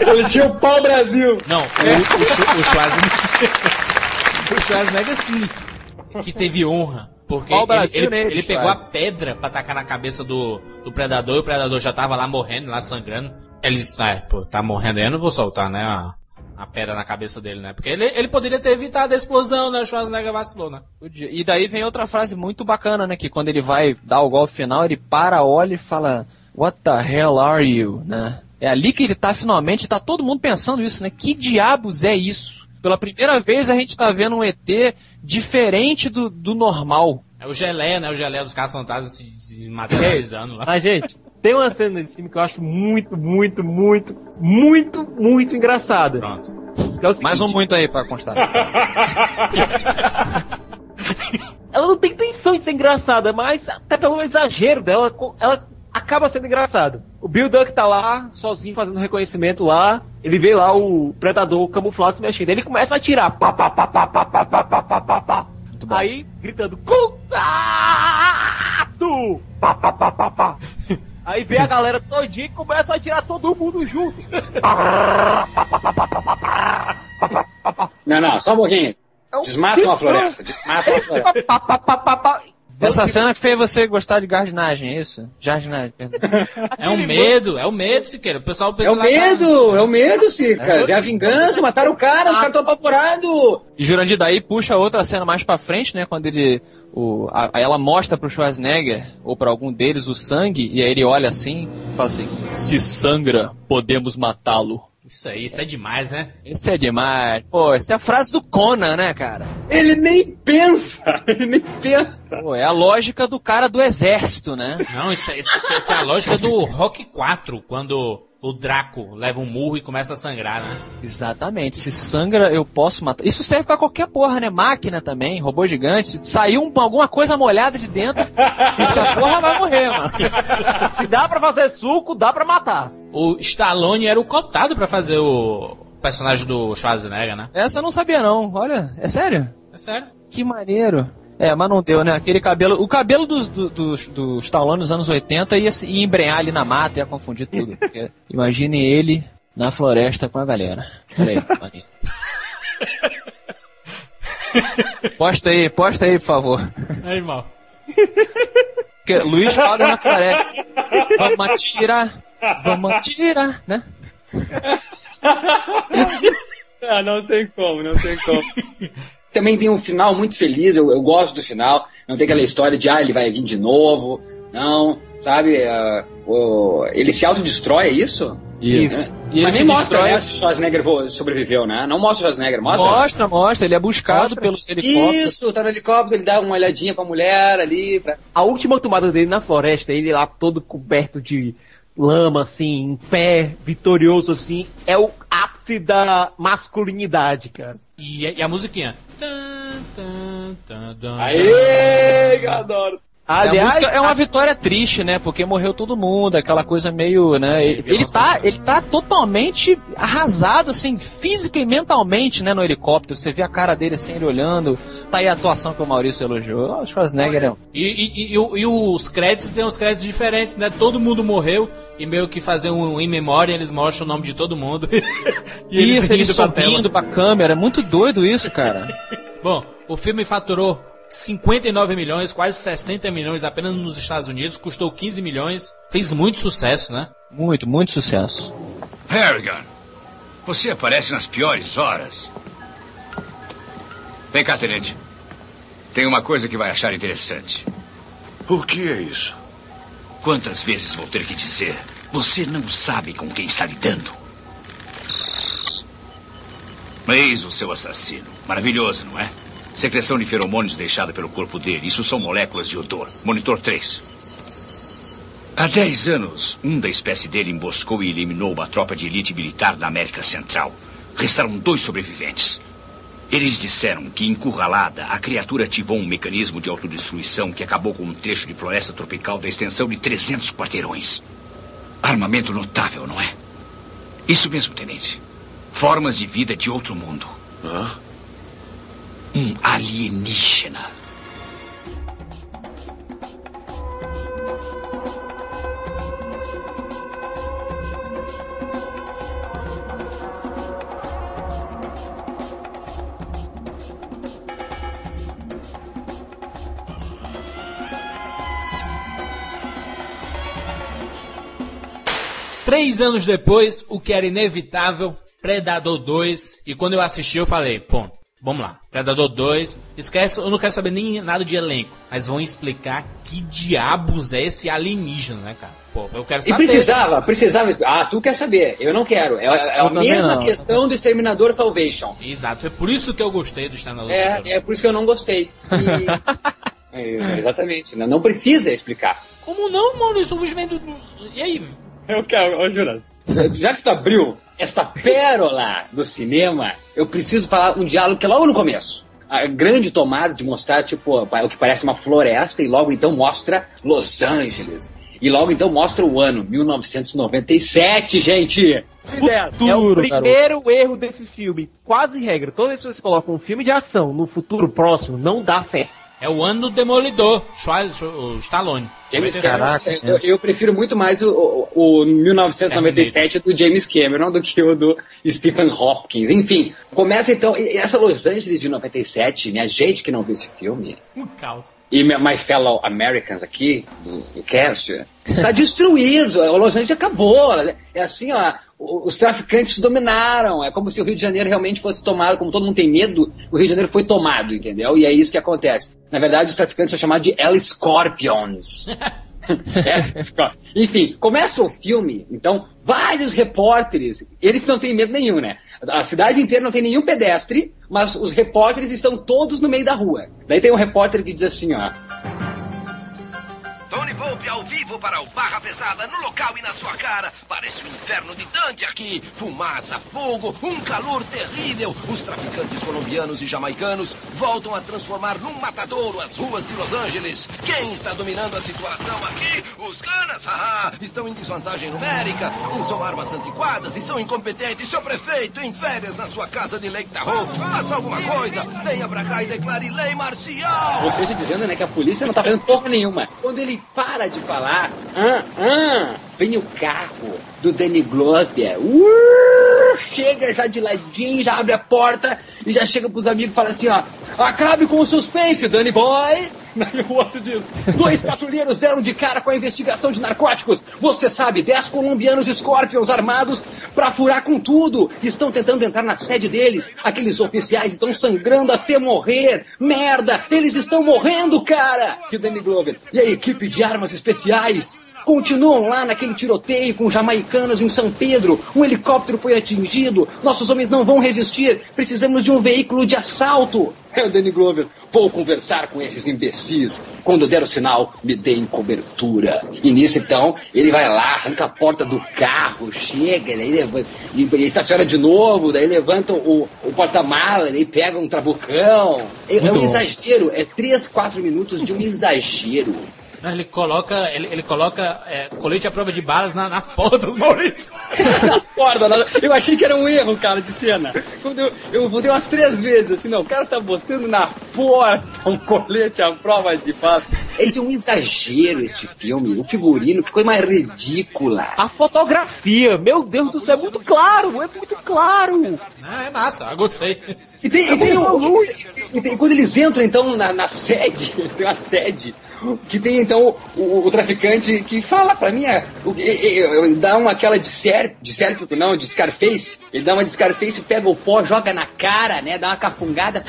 Ele tinha o pau Brasil. Não, o, o, Schwa- o Schwarzenegger. o Schwarzenegger sim. Que teve honra. Porque o ele, Brasil ele- nele, ele pegou a pedra pra tacar na cabeça do, do predador e o predador já tava lá morrendo, lá sangrando. Eles, ah, pô, tá morrendo aí, eu não vou soltar, né? A, pedra na cabeça dele, né? Porque ele, ele poderia ter evitado a explosão, né? O Schwarzenegger vacilou, né? E daí vem outra frase muito bacana, né? Que quando ele vai dar o golpe final, ele para, olha e fala: What the hell are you? Né? É ali que ele tá finalmente, tá todo mundo pensando isso, né? Que diabos é isso? Pela primeira vez a gente tá vendo um ET diferente do, do normal. É o geleia, né? O geleia dos caras fantasmas se desmaterializando lá. Mas, gente, tem uma cena de cima que eu acho muito, muito, muito, muito, muito engraçada. Pronto. É seguinte, Mais um muito aí pra constar. Ela não tem intenção de ser engraçada, mas até pelo exagero dela, ela acaba sendo engraçada. O Bill Duck tá lá, sozinho, fazendo reconhecimento lá. Ele vê lá o predador camuflado se mexendo. Ele começa a atirar. Pá, pá, pá, pá, pá, pá, pá, pá, pá, pá, pá. Aí, gritando, contato! Pá, pá, pá, pá, pá. Aí vê a galera todinha e começa a atirar todo mundo junto. Não, não, só um pouquinho. É um Desmata uma floresta. Desmata uma floresta. Essa cena que fez você gostar de jardinagem, é isso? Jardinagem, perdão. É um medo, é o medo, Siqueira. O pessoal pensa É o lá, medo, é o medo, Cicas. É a vingança, mataram o cara, os caras estão apavorados. E Jurandir daí puxa outra cena mais pra frente, né? Quando ele. O, a, aí ela mostra pro Schwarzenegger, ou pra algum deles, o sangue, e aí ele olha assim e fala assim: Se sangra, podemos matá-lo. Isso aí, isso é demais, né? Isso é demais. Pô, essa é a frase do Conan, né, cara? Ele nem pensa, ele nem pensa. Pô, é a lógica do cara do exército, né? Não, isso, é- isso, isso- isso é a lógica do Rock 4, quando o Draco leva um murro e começa a sangrar, né? Exatamente. Se sangra, eu posso matar. Isso serve pra qualquer porra, né? Máquina também, robô gigante. Se saiu um- alguma coisa molhada de dentro, essa porra vai morrer, mano. Se dá pra fazer suco, dá pra matar. O Stallone era o cotado pra fazer o personagem do Schwarzenegger, né? Essa eu não sabia, não. Olha, é sério? É sério. Que maneiro. É, mas não deu, né? Aquele cabelo. O cabelo dos, do- dos, dos Stallone nos anos 80 ia, se- ia embrenhar ali na mata, ia confundir tudo. Porque imagine ele na floresta com a galera. Peraí, maneiro. Posta aí, posta aí, por favor. Aí, mal. Porque Luiz Caldas na floresta. Vamos atirar, vamos atirar, né? Ah, não tem como, não tem como. Também tem um final muito feliz, eu, eu gosto do final. Não tem aquela história de, ah, ele vai vir de novo. Não, sabe? o- ele se autodestrói, é isso? Isso. Ele Mas se nem mostra destrói. né, se o Schwarzenegger sobreviveu, né? Não mostra o Schwarzenegger, mostra? Mostra, mostra. Ele é buscado Mostra. pelos helicópteros. Isso, tá no helicóptero, ele dá uma olhadinha pra mulher ali. Pra... A última tomada dele na floresta, ele lá todo coberto de lama, assim, em pé, vitorioso, assim, é o ápice da masculinidade, cara. E, a- e a musiquinha. Tan, tan, tan, tan, Aê, eu adoro. É, a Aliás, música é uma vitória triste, né? Porque morreu todo mundo, aquela coisa meio, né? Ele, ele tá, ele tá totalmente arrasado, assim, física e mentalmente, né? No helicóptero. Você vê a cara dele assim, ele olhando. Tá aí a atuação que o Maurício elogiou. O Schwarzenegger é um- E, e- e e os créditos tem uns créditos diferentes, né? Todo mundo morreu e meio que fazer um em memória eles mostram o nome de todo mundo. e Isso, ele rindo pra subindo pra câmera. É muito doido isso, cara. Bom, o filme faturou 59 milhões, quase 60 milhões apenas nos Estados Unidos, custou 15 milhões, fez muito sucesso, né? Muito, muito sucesso. Harrigan, você aparece nas piores horas. Vem cá, tenente. Tem uma coisa que vai achar interessante. O que é isso? Quantas vezes vou ter que dizer? Você não sabe com quem está lidando. Eis o seu assassino. Maravilhoso, não é? Secreção de feromônios deixada pelo corpo dele. Isso são moléculas de odor. Monitor 3. Há 10 anos, um da espécie dele emboscou e eliminou uma tropa de elite militar da América Central. Restaram dois sobreviventes. Eles disseram que, encurralada, a criatura ativou um mecanismo de autodestruição que acabou com um trecho de floresta tropical da extensão de 300 quarteirões. Armamento notável, não é? Isso mesmo, tenente. Formas de vida de outro mundo. Hã? Um alienígena. Três anos depois, o que era inevitável, Predador 2. E quando eu assisti, eu falei, pô, vamos lá. Predador 2, esquece, eu não quero saber nem nada de elenco. Mas vão explicar que diabos é esse alienígena, né, cara? Pô, eu quero E saber. precisava, precisava. Ah, tu quer saber? Eu não quero. É, é a mesma não. questão do Exterminador Salvation. Exato, foi por isso que eu gostei do Exterminador. É, é por isso que eu não gostei. E- É, exatamente. Não, não precisa explicar. Como não, Maurício? O bicho vem do... do- E aí? Eu quero, ô Juras. Já que tu abriu esta pérola do cinema, eu preciso falar um diálogo que é logo no começo. A grande tomada de mostrar, tipo, o que parece uma floresta, e logo então mostra Los Angeles. E logo então mostra o ano, 1997, gente! Certo. É o Futuro, garoto. primeiro erro desse filme. Quase regra. Toda vez que você coloca um filme de ação no futuro próximo, não dá certo. É o ano do Demolidor, Schwarz, o Stallone. James Caraca, Cameron, eu, eu prefiro muito mais o, o, o 1997 do James Cameron do que o do Stephen Hopkins. Enfim, começa então. e Essa Los Angeles de 97, minha gente que não viu esse filme, Um caos. e my, my fellow Americans aqui, do, do cast, tá destruído. O Los Angeles acabou. É assim, ó. Os traficantes dominaram. É como se o Rio de Janeiro realmente fosse tomado. Como todo mundo tem medo, o Rio de Janeiro foi tomado, entendeu? E é isso que acontece. Na verdade, os traficantes são chamados de El Scorpions. É. Enfim, começa o filme, então, vários repórteres, eles não têm medo nenhum, né? A cidade inteira não tem nenhum pedestre, mas os repórteres estão todos no meio da rua. Daí tem um repórter que diz assim, ó. Volpe ao vivo para o Barra Pesada, no local e na sua cara. Parece um inferno de Dante aqui. Fumaça, fogo, um calor terrível. Os traficantes colombianos e jamaicanos voltam a transformar num matadouro as ruas de Los Angeles. Quem está dominando a situação aqui? Os canas, haha, estão em desvantagem numérica. Usam armas antiquadas e são incompetentes. Seu prefeito, em férias na sua casa de Lake Tahoe. Faça alguma coisa. Venha pra cá e declare lei marcial. Ou seja, dizendo né, que a polícia não tá fazendo porra nenhuma. Quando ele para de falar, ah, ah, vem o carro do Danny Glover. Uh, chega já de ladinho, já abre a porta e já chega pros amigos e fala assim, ó. Acabe com o suspense, Danny Boy! Daí o outro diz: Dois patrulheiros deram de cara com a investigação de narcóticos. Você sabe, dez colombianos Scorpions armados pra furar com tudo. Estão tentando entrar na sede deles. Aqueles oficiais estão sangrando até morrer. Merda, eles estão morrendo, cara! E o Danny Glover. E a equipe de armas especiais? Continuam lá naquele tiroteio com jamaicanos em São Pedro. Um helicóptero foi atingido. Nossos homens não vão resistir. Precisamos de um veículo de assalto. É o Danny Glover. Vou conversar com esses imbecis. Quando der o sinal, me deem cobertura. E nisso, então, ele vai lá, arranca a porta do carro, chega, daí levanta, e, e estaciona de novo, daí levanta o, o porta-mala, daí pega um trabucão. É, é um bom. exagero. É 3, 4 minutos de um exagero. Não, ele coloca, ele, ele coloca é, colete à prova de balas na- nas portas, Maurício. Nas cordas, na- eu achei que era um erro, cara, de cena. Quando eu, eu botei umas três vezes, assim, não, o cara tá botando na porta um colete à prova de balas. É de um exagero este filme. O figurino, que coisa mais ridícula. A fotografia, meu Deus do céu, é muito claro, é muito claro. Ah, é massa, eu gostei. E tem, e tem o, e tem- quando eles entram, então, na, na sede, eles têm uma sede, que tem, então, o, o traficante que fala pra mim, é, dá uma aquela de Sérpio, de Sérpio, não, de Scarface, ele dá uma de Scarface, pega o pó, joga na cara, né, dá uma cafungada,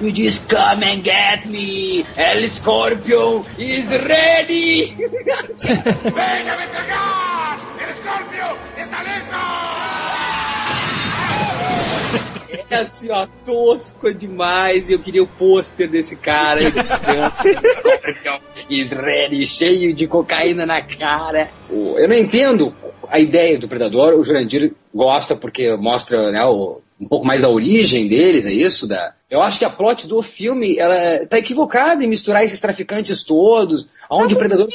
e diz, come and get me, El Scorpion is ready! ¡Venga a pegar! ¡El Scorpio está listo! É assim, ó, tosco demais. Eu queria o pôster desse cara. Scorpion is ready, cheio de cocaína na cara. Eu não entendo a ideia do Predador. O Jurandir gosta porque mostra né, o- um pouco mais da origem deles, é isso? Da... Eu acho que a plot do filme ela tá equivocada em misturar esses traficantes todos, onde o Predador,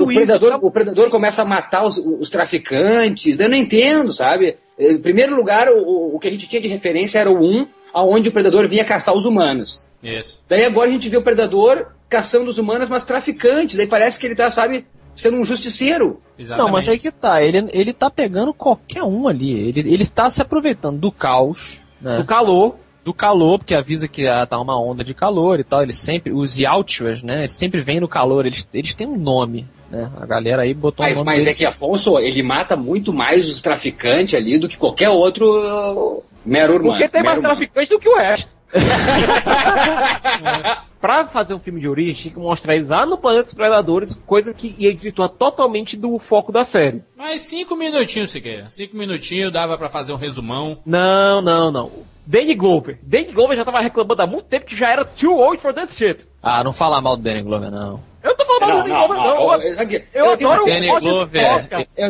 o predador, o predador começa a matar os, os traficantes. Eu não entendo, sabe? Em primeiro lugar, o, o que a gente tinha de referência era o 1, aonde o predador vinha caçar os humanos. Isso. Daí agora a gente vê o predador caçando os humanos, mas traficantes. Daí parece que ele tá, sabe, sendo um justiceiro. Não, mas aí que tá. Ele, ele tá pegando qualquer um ali. Ele, ele está se aproveitando do caos. Né? Do calor. Do calor, porque avisa que ah, tá uma onda de calor e tal. Eles sempre. Os Yautras, né? Eles sempre vêm no calor. Eles, eles têm um nome. Né? A galera aí botou Mas, um nome mas é deles. que Afonso, ele mata muito mais os traficantes ali do que qualquer outro uh, mero humano. Porque tem mais traficantes do que o resto. pra fazer um filme de origem, tinha que mostrar eles lá no Planeta dos Predadores, coisa que ia desvirtuar totalmente do foco da série. Mas cinco minutinhos, Siqueira. Cinco minutinhos dava pra fazer um resumão. Não, não, não. Danny Glover. Danny Glover já tava reclamando há muito tempo que já era too old for that shit. Ah, não fala mal do Danny Glover, não. Eu tô falando Não, não, não, não. eu- Eu, adoro uma- o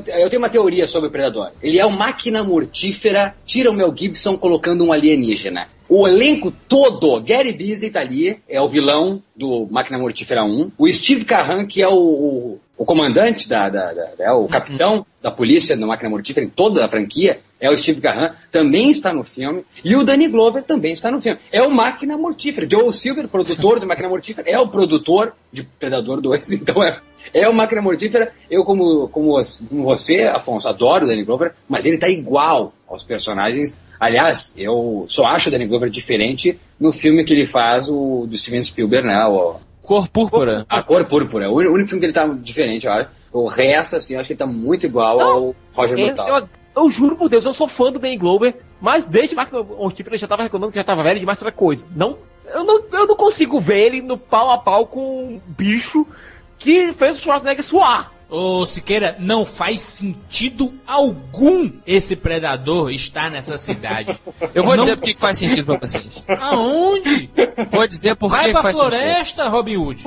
eu tenho uma teoria sobre o Predador. Ele é uma máquina mortífera, tira o Mel Gibson colocando um alienígena. O elenco todo, Gary Busey tá ali, é o vilão do Máquina Mortífera 1. O Steve Carran, que é o, o, o comandante, da, da, da- é o capitão da polícia da Máquina Mortífera em toda a franquia, é o Steve Carran, também está no filme. E o Danny Glover também está no filme. É o Máquina Mortífera. Joe Silver, produtor do Máquina Mortífera, é o produtor de Predador 2, então é é uma máquina mortífera. Eu, como, como, como você, Afonso, adoro o Danny Glover, mas ele tá igual aos personagens. Aliás, eu só acho o Danny Glover diferente no filme que ele faz, o do Steven Spielberg, né? O, Cor Púrpura. a Cor Púrpura. É o único, o filme que ele tá diferente, eu acho. O resto, assim, eu acho que ele tá muito igual ao Roger Eu, Brutal. eu, eu juro por Deus, eu sou fã do Danny Glover, mas desde Máquina Mortífera ele já tava reclamando que já tava velho demais outra coisa. Não, eu, não, eu não consigo ver ele no pau a pau com um bicho que fez o Schwarzenegger suar. Ô, Siqueira, não faz sentido algum esse predador estar nessa cidade. Eu vou Não- dizer porque que faz sentido pra vocês. Aonde? Vou dizer por Vai que pra faz sentido. floresta, Robin Hood.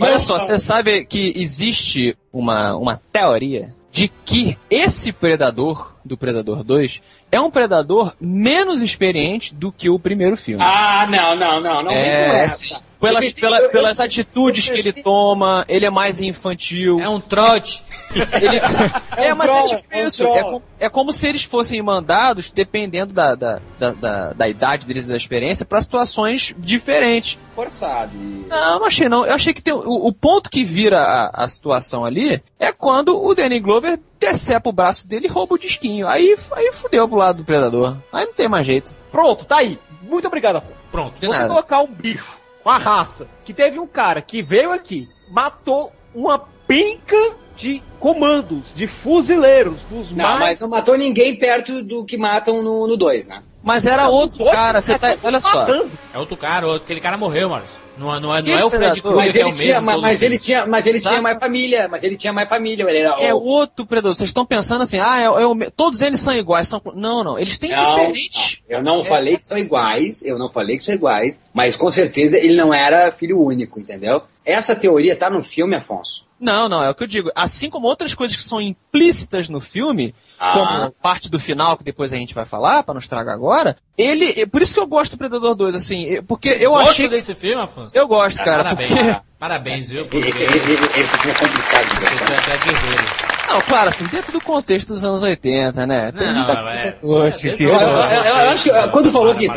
Olha só, você sabe que existe uma, uma teoria de que esse predador do Predador 2 é um predador menos experiente do que o primeiro filme. Ah, não, não, não. não é, essa. sim. Pelas, pela- eu- eu- pelas atitudes que ele toma, ele é mais infantil. É um trote. Ele- É é, um mas é troll, tipo é um isso. É, com- é como se eles fossem mandados, dependendo da, da, da, da- da idade deles e da experiência, para situações diferentes. Forçado. Não, não achei não. Eu achei que tem, o, o ponto que vira a, a situação ali é quando o Danny Glover decepa o braço dele e rouba o disquinho. Aí, aí fudeu pro lado do predador. Aí não tem mais jeito. Pronto, tá aí. Muito obrigado. Pronto. De Você nada. colocar um bicho, uma raça, que teve um cara que veio aqui, matou uma penca de comandos, de fuzileiros, dos Não, mais... mas não matou ninguém perto do que matam no 2, né? Mas era outro cara, você tá. Olha só. É outro cara, aquele cara morreu, Maurício. Não, não, é, não Que é o Fred? Krueger Mas que é o ele tinha, mesmo. mas, ele tinha, mas ele Sabe? tinha mais família, mas ele tinha mais família. Ele era É o- outro predador. Vocês estão pensando assim, ah, é, é todos eles são iguais. São... Não, não. Eles têm Não, diferentes. Eu não É. falei que são iguais, eu não falei que são iguais, mas com certeza ele não era filho único, entendeu? Essa teoria tá no filme, Afonso. Não, não, é o que eu digo. Assim como outras coisas que são implícitas no filme, Ah. como parte do final, que depois a gente vai falar, pra não estragar agora, ele. é Por isso que eu gosto do Predador 2, assim, porque eu Gosta achei. desse filme, Afonso? Eu gosto, Ah, cara, Parabéns, porque- parabéns, viu? Porque Esse, esse, esse filme é complicado é até guerreiro. Não, claro, assim, dentro do contexto dos anos 80, né? Tem Não, muita não, coisa é- é, que- Eu, eu- eu- eu acho que quando falou que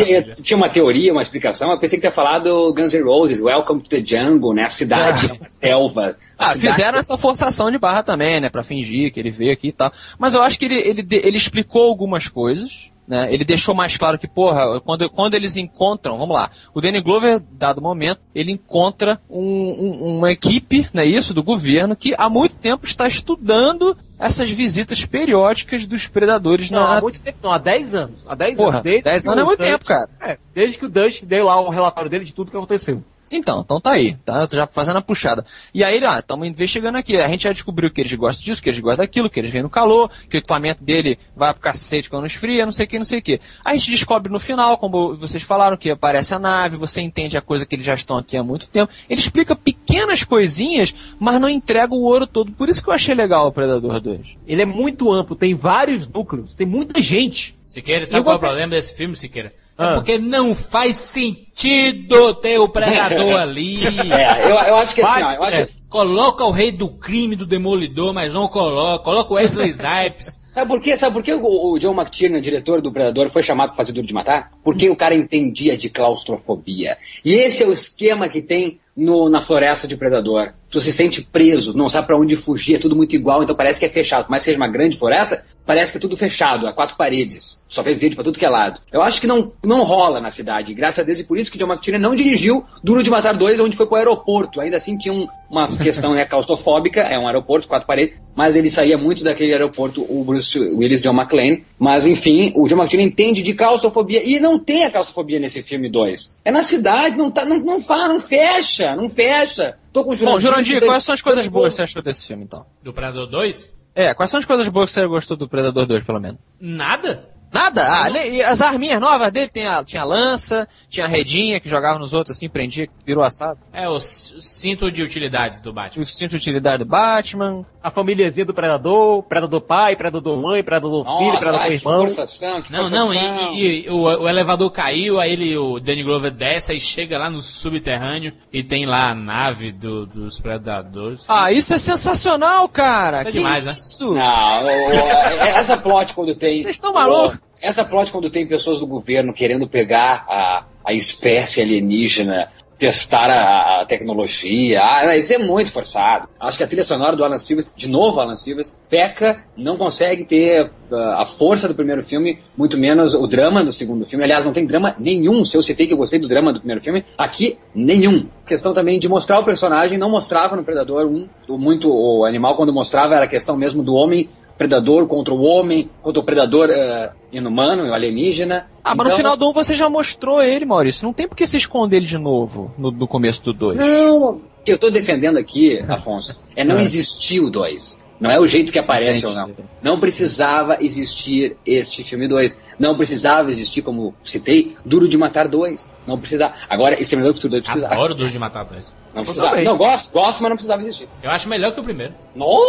tinha uma teoria, uma explicação, eu pensei que tinha falado Guns N' Roses, Welcome to the Jungle, né? A cidade, a selva. a Ah, cidade- fizeram essa forçação de barra também, né? Pra fingir que ele veio aqui e tal. Mas eu acho que ele, ele, ele explicou algumas coisas, né? Ele deixou mais claro que, porra, quando, quando eles encontram, vamos lá, o Danny Glover, dado momento, ele encontra um- um- uma equipe, não é isso, do governo, que há muito tempo está estudando essas visitas periódicas dos predadores Não, na... há muito tempo não, há 10 anos. Há 10 Porra, anos. desde 10 que anos é muito Dutch- tempo, cara. É, desde que o Dutch deu lá o relatório dele de tudo que aconteceu. Então, então tá aí, tá? Eu tô já fazendo a puxada. E aí ah, estamos investigando aqui. A gente já descobriu que eles gostam disso, que eles gostam daquilo, que eles vêm no calor, que o equipamento dele vai pro cacete quando esfria, não sei o que, não sei o que. A gente descobre no final, como vocês falaram, que aparece a nave, você entende a coisa que eles já estão aqui há muito tempo. Ele explica pequenas coisinhas, mas não entrega o ouro todo. Por isso que eu achei legal o Predador 2. Ele é muito amplo, tem vários núcleos, tem muita gente. Siqueira, sabe E qual é o você- problema desse filme, Siqueira? É Ah. porque não faz sentido ter o predador ali. É, eu, eu acho que assim, ó, acho É, que Coloca o rei do crime do Demolidor, mas não coloca. Coloca o Wesley Snipes. Sabe por quê? Sabe por que o, o John McTiernan, diretor do Predador, foi chamado para fazer Duro de Matar? Porque o cara entendia de claustrofobia. E esse é o esquema que tem no, na floresta de Predador. Tu se sente preso, não sabe para onde fugir, é tudo muito igual, então parece que é fechado. Mas seja uma grande floresta, parece que é tudo fechado, a quatro paredes. Só vê verde para tudo que é lado. Eu acho que não, não rola na cidade, graças a Deus, e por isso que John McTiernan não dirigiu Duro de Matar 2, onde foi pro aeroporto. Ainda assim tinha um- uma questão né, claustrofóbica, é um aeroporto, quatro paredes, mas ele saía muito daquele aeroporto, o Bruce Willis John McClane. Mas enfim, o John McTiernan entende de claustrofobia e não tem a claustrofobia nesse filme 2. É na cidade, não, tá, não, não, fala, não fecha, não fecha. Tô com o Bom, Jurandir, quais são as coisas boas que você achou desse filme, então? Do Predador 2? É, quais são as coisas boas que você gostou do Predador 2, pelo menos? Nada. Nada? Ah, e as arminhas novas dele tem a, tinha a lança, tinha a redinha que jogava nos outros assim, prendia, virou assado. É o cinto de utilidades do Batman. O cinto de utilidade do Batman. A famíliazinha do Predador, Predador pai, Predador mãe, Predador filho, Nossa, Predador ai, que irmão. forçação, que Não, não, e, e- e o, o elevador caiu, aí ele, o Danny Glover desce e chega lá no subterrâneo e tem lá a nave do- dos predadores. Ah, isso é sensacional, cara! Isso é que demais, né? isso? Não, o- o- essa plot quando tem. Vocês estão malucos? Essa plot quando tem pessoas do governo querendo pegar a, a espécie alienígena, testar a, a tecnologia. Ah, isso é muito forçado. Acho que a trilha sonora do Alan Silvestre, de novo Alan Silvestre, peca, não consegue ter ah, a força do primeiro filme, muito menos o drama do segundo filme. Aliás, não tem drama nenhum. Se eu citei que eu gostei do drama do primeiro filme, aqui nenhum. Questão também de mostrar o personagem, não mostrava no Predador 1. O, muito, o animal, quando mostrava, era a questão mesmo do homem predador contra o homem, contra o predador eh, inumano, alienígena. Ah, mas no Então- final do 1 você já mostrou ele, Maurício. Não tem por que você esconder ele de novo no, no começo do 2. Não, o que eu tô defendendo aqui, Afonso, é não É. existir o 2. Não é o jeito que aparece ou não. Não precisava existir este filme 2. Não precisava existir, como citei, Duro de Matar 2. Não precisava. Agora, Exterminador do Futuro 2 precisava. Adoro o Duro de Matar 2. Não precisava. Não, gosto, gosto, mas não precisava existir. Eu acho melhor que o primeiro. No!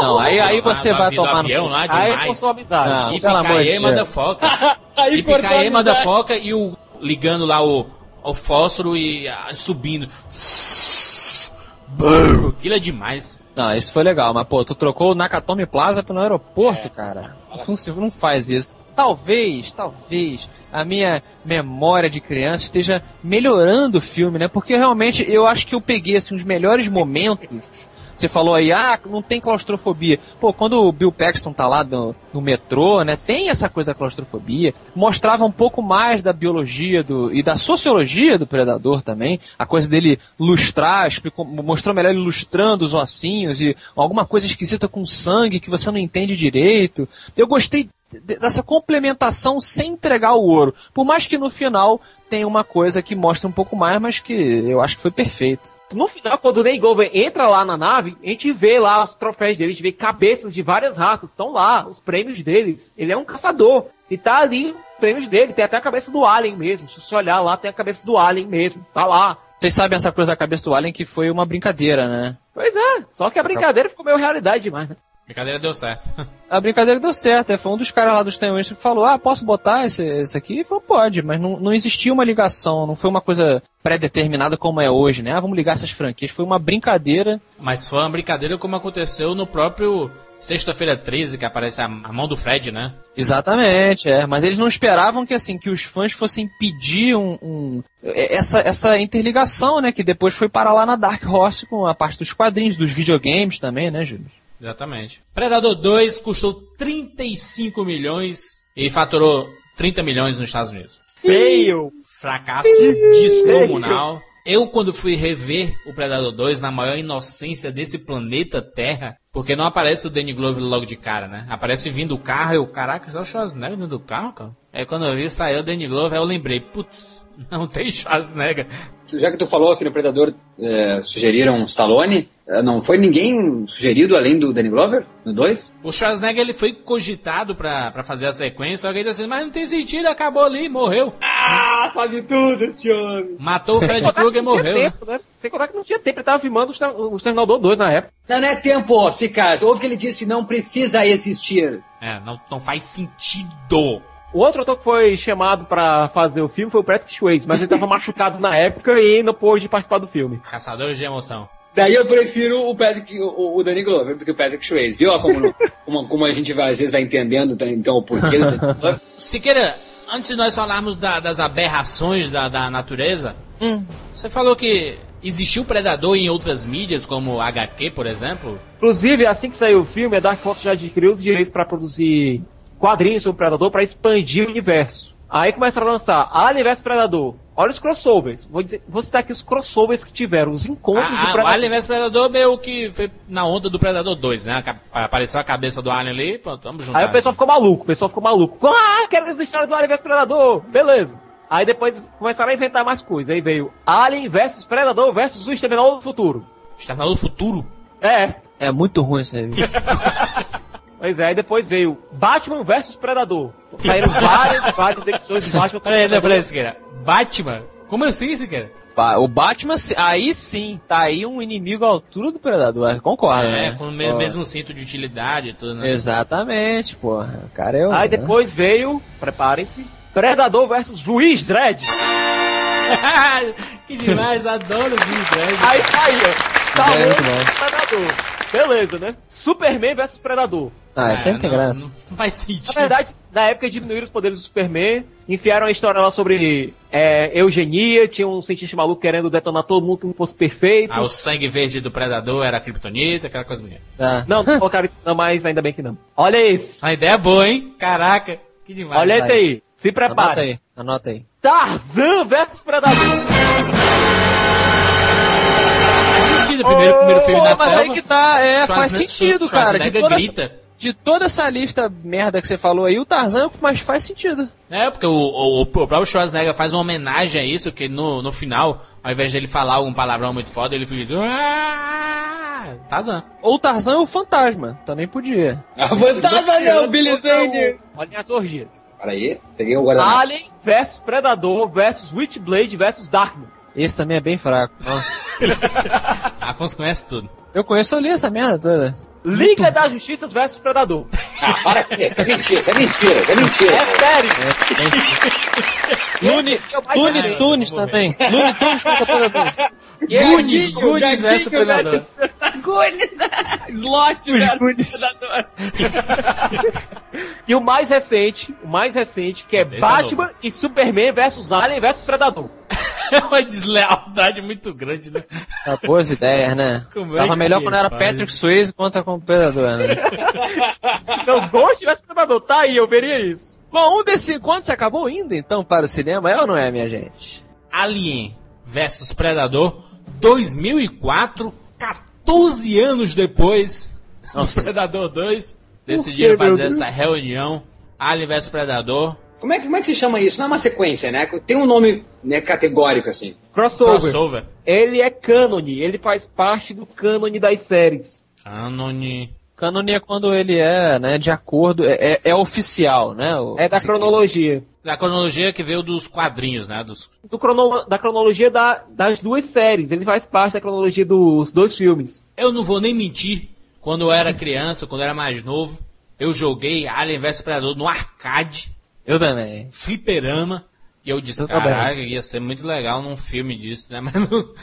Não, aí, aí você vai tomar no avião seu... lá, Aí demais. a amizade. E de Picaê Deus. manda foca. Aí E cortou a Picaê manda foca e o ligando lá o, o fósforo e ah, subindo. Brrr, Aquilo é demais. Não, isso foi legal, mas pô, tu trocou o Nakatomi Plaza pelo aeroporto, cara. Não, não faz isso. Talvez, talvez a minha memória de criança esteja melhorando o filme, né? Porque realmente eu acho que eu peguei assim os melhores momentos. Você falou aí, ah, não tem claustrofobia. Pô, quando o Bill Paxton tá lá no, no metrô, né? Tem essa coisa da claustrofobia. Mostrava um pouco mais da biologia do, e da sociologia do predador também. A coisa dele lustrar, explicou, mostrou melhor ele lustrando os ossinhos e alguma coisa esquisita com sangue que você não entende direito. Eu gostei dessa complementação sem entregar o ouro. Por mais que no final tenha uma coisa que mostre um pouco mais, mas que eu acho que foi perfeito. No final, quando o Ney entra lá na nave, a gente vê lá os troféus dele, a gente vê cabeças de várias raças, estão lá, os prêmios deles. Ele é um caçador. E tá ali os prêmios dele, tem até a cabeça do Alien mesmo. Se você olhar lá, tem a cabeça do Alien mesmo, tá lá. Vocês sabem essa coisa da cabeça do Alien que foi uma brincadeira, né? Pois é, só que a brincadeira ficou meio realidade demais, né? Brincadeira deu certo. A brincadeira deu certo. é, Foi um dos caras lá dos Time que falou: Ah, posso botar esse, esse aqui? E falou: Pode, mas não, não existia uma ligação, não foi uma coisa pré-determinada como é hoje, né? Ah, vamos ligar essas franquias. Foi uma brincadeira. Mas foi uma brincadeira como aconteceu no próprio Sexta-feira 13, que aparece a, mão do Fred, né? Exatamente, é. Mas eles não esperavam que assim que os fãs fossem pedir um, um- essa, essa interligação, né? Que depois foi parar lá na Dark Horse com a parte dos quadrinhos, dos videogames também, né, Júlio? Exatamente. Predador 2 custou 35 milhões e faturou 30 milhões nos Estados Unidos. Feio! Fracasso descomunal. Eu, quando fui rever o Predador 2, na maior inocência desse planeta Terra, porque não aparece o Danny Glover logo de cara, né? Aparece vindo o carro, eu, caraca, só o Schwarzenegger dentro do carro, cara? Aí quando eu vi, saiu o Danny Glover, aí eu lembrei, putz, não tem Schwarzenegger. Já que tu falou que no Predador é, sugeriram Stallone, é, não foi ninguém sugerido além do Danny Glover no 2? O Schwarzenegger, ele foi cogitado pra, pra fazer a sequência, só que ele disse assim, mas não tem sentido, acabou ali, morreu. Ah, sabe tudo esse homem! Matou o Fred Krueger e morreu, né? tempo, né? Sem contar que não tinha tempo, ele tava filmando o Exterminador 2 na época. Não, não é tempo, Cicas. Houve que ele disse não precisa existir. É, não, não faz sentido. O outro ator que foi chamado pra fazer o filme foi o Patrick Swayze, mas ele tava machucado na época e não pôde participar do filme. Caçadores de emoção. Daí eu prefiro o Patrick, o, o Danny Glover do que o Patrick Swayze. Viu como, como, como a gente vai, às vezes vai entendendo tá, então o porquê do Danny Glover? Siqueira, antes de nós falarmos da- das aberrações da, da natureza, você falou que existiu predador em outras mídias, como HQ, por exemplo. Inclusive, assim que saiu o filme, a Dark Horse já adquiriu os direitos pra produzir quadrinhos sobre o Predador pra expandir o universo. Aí começaram a lançar Alien vs Predador. Olha os crossovers. Vou, dizer, vou citar aqui os crossovers que tiveram, os encontros do A, a, o Predador. Alien vs Predador meio que foi na onda do Predador 2, né? Apareceu a cabeça do Alien ali, pronto, vamos juntar. Aí o pessoal ficou maluco, o pessoal ficou maluco. Ah, quero as histórias do Alien vs Predador. Beleza. Aí depois começaram a inventar mais coisas. Aí veio Alien vs Predador vs o Exterminador do Futuro. Exterminador do Futuro? É. É muito ruim isso aí. Pois é, aí depois veio Batman vs Predador. Saíram várias, várias edições de Batman Peraí, contra peraí, peraí, Siqueira. Batman? Como assim, Siqueira? O Batman, aí sim, tá aí um inimigo à altura do Predador, eu concordo, É, né? com o me- Pô, mesmo cinto de utilidade e tudo, né? Exatamente, porra. O cara é o. Aí depois veio, preparem-se, Predador vs Juiz Dredd. que demais, adoro o Jim Dredd. Aí saiu É, muito Stallone bom. vs Predador. Beleza, né? Superman vs Predador. Ah, isso aí não tem graça. Não, não faz sentido. Na verdade, na época diminuíram os poderes do Superman, enfiaram a história lá sobre é, eugenia, tinha um cientista maluco querendo detonar todo mundo que não fosse perfeito. Ah, o sangue verde do Predador era a Kryptonita, aquela coisa bonita. Ah. Não, não colocaram isso não, mas ainda bem que não. Olha isso. Uma ideia boa, hein? Caraca, que demais. Olha esse aí. Se Anota prepare. aí, anota aí. Tarzan versus Predador. Faz sentido, primeiro, primeiro filme na mas selva. aí que tá, é, faz sentido, cara. De toda, grita. De toda essa lista merda que você falou aí, o Tarzan é o que mais faz sentido. É, porque o, o, o próprio Schwarzenegger faz uma homenagem a isso, que no, no final, ao invés dele falar algum palavrão muito foda, ele fica... "Ah!" Tarzan. Ou o Tarzan é o fantasma, também podia. A fantasma não, Billy Zane! Olha as orgias. Peraí, peguei o guardanapo. Alien versus Predador versus Witchblade versus Darkness. Esse também é bem fraco. Nossa. Afonso conhece tudo. Eu conheço, eu li essa merda toda. Liga da Justiça versus Predador. Ah, para com isso, é mentira, isso é mentira, isso é mentira. É sério. É o mais Looney maneiro. Tunes também. Looney Tunes contra Predadores. Goonies, Goonies versus Predador. Slot versus Predador. E o mais recente, o mais recente, que é Esse é Batman e Superman versus Alien versus Predador. É uma deslealdade muito grande, né? Ah, boas ideias, né? Como é Tava que melhor quando era? Patrick Swayze contra com o Predador, né? Então, Ghost versus Predador. Tá aí, eu veria isso. Bom, um desses encontros acabou indo então para o cinema, é ou não é, minha gente? Alien versus Predador, 2004, 14 anos depois do Nossa. Predador 2, decidiram fazer essa reunião Alien vs Predador. Como é, que, como é que se chama isso? Não é uma sequência, né? Tem um nome né, categórico, assim. Crossover. Crossover. Ele é cânone, ele faz parte do cânone das séries. Cânone. Cânone é quando ele é, né, de acordo, é, é, é oficial, né? o- É da cronologia. Da cronologia que veio dos quadrinhos, né? Dos... Do crono- da cronologia da- das duas séries. Ele faz parte da cronologia dos dois filmes. Eu não vou nem mentir. Quando eu era criança, quando eu era mais novo, eu joguei Alien vs Predador no arcade, Eu também. fliperama. E eu disse, Eu caralho, ia ser muito legal num filme disso, né? Mas não,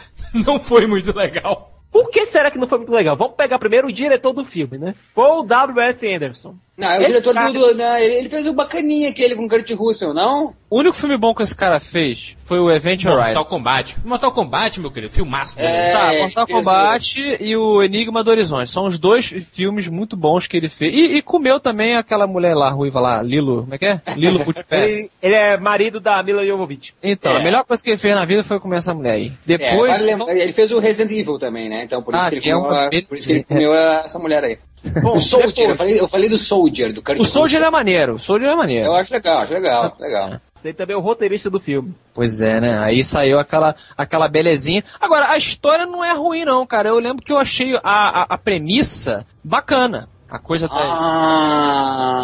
não foi muito legal. Por que será que não foi muito legal? Vamos pegar primeiro o diretor do filme, né? Paul W.S. Anderson. Não, é o Esse diretor cara- do. do- não, ele, ele fez o bacaninha aquele com o Kurt Russell, não? O único filme bom que esse cara fez foi o Event Horizon. Mortal Kombat. Mortal Kombat, meu querido, filmaço. É, Tá, ele Mortal fez Kombat e o Enigma do Horizonte. São os dois filmes muito bons que ele fez. E, e comeu também aquela mulher lá, ruiva lá, Lilo. Como é que é? Lilo Multipass. Ele, ele é marido da Mila Jovovich. Então, É. a melhor coisa que ele fez na vida foi comer essa mulher aí. É, Depois. vale lembrar- ele fez o Resident Evil também, né? Então por isso Ah, que ele que é comeu, uma a- por isso que ele comeu essa mulher aí. Bom, o Soldier, depois- eu falei, eu falei do Soldier, do Kurt o Soldier Russell. é maneiro, o Soldier é maneiro. Eu acho legal, acho legal, legal. Ele também é o roteirista do filme. Pois é, né? Aí saiu aquela, aquela belezinha. Agora, a história não é ruim, não, cara. Eu lembro que eu achei a, a, a premissa bacana. A coisa tá.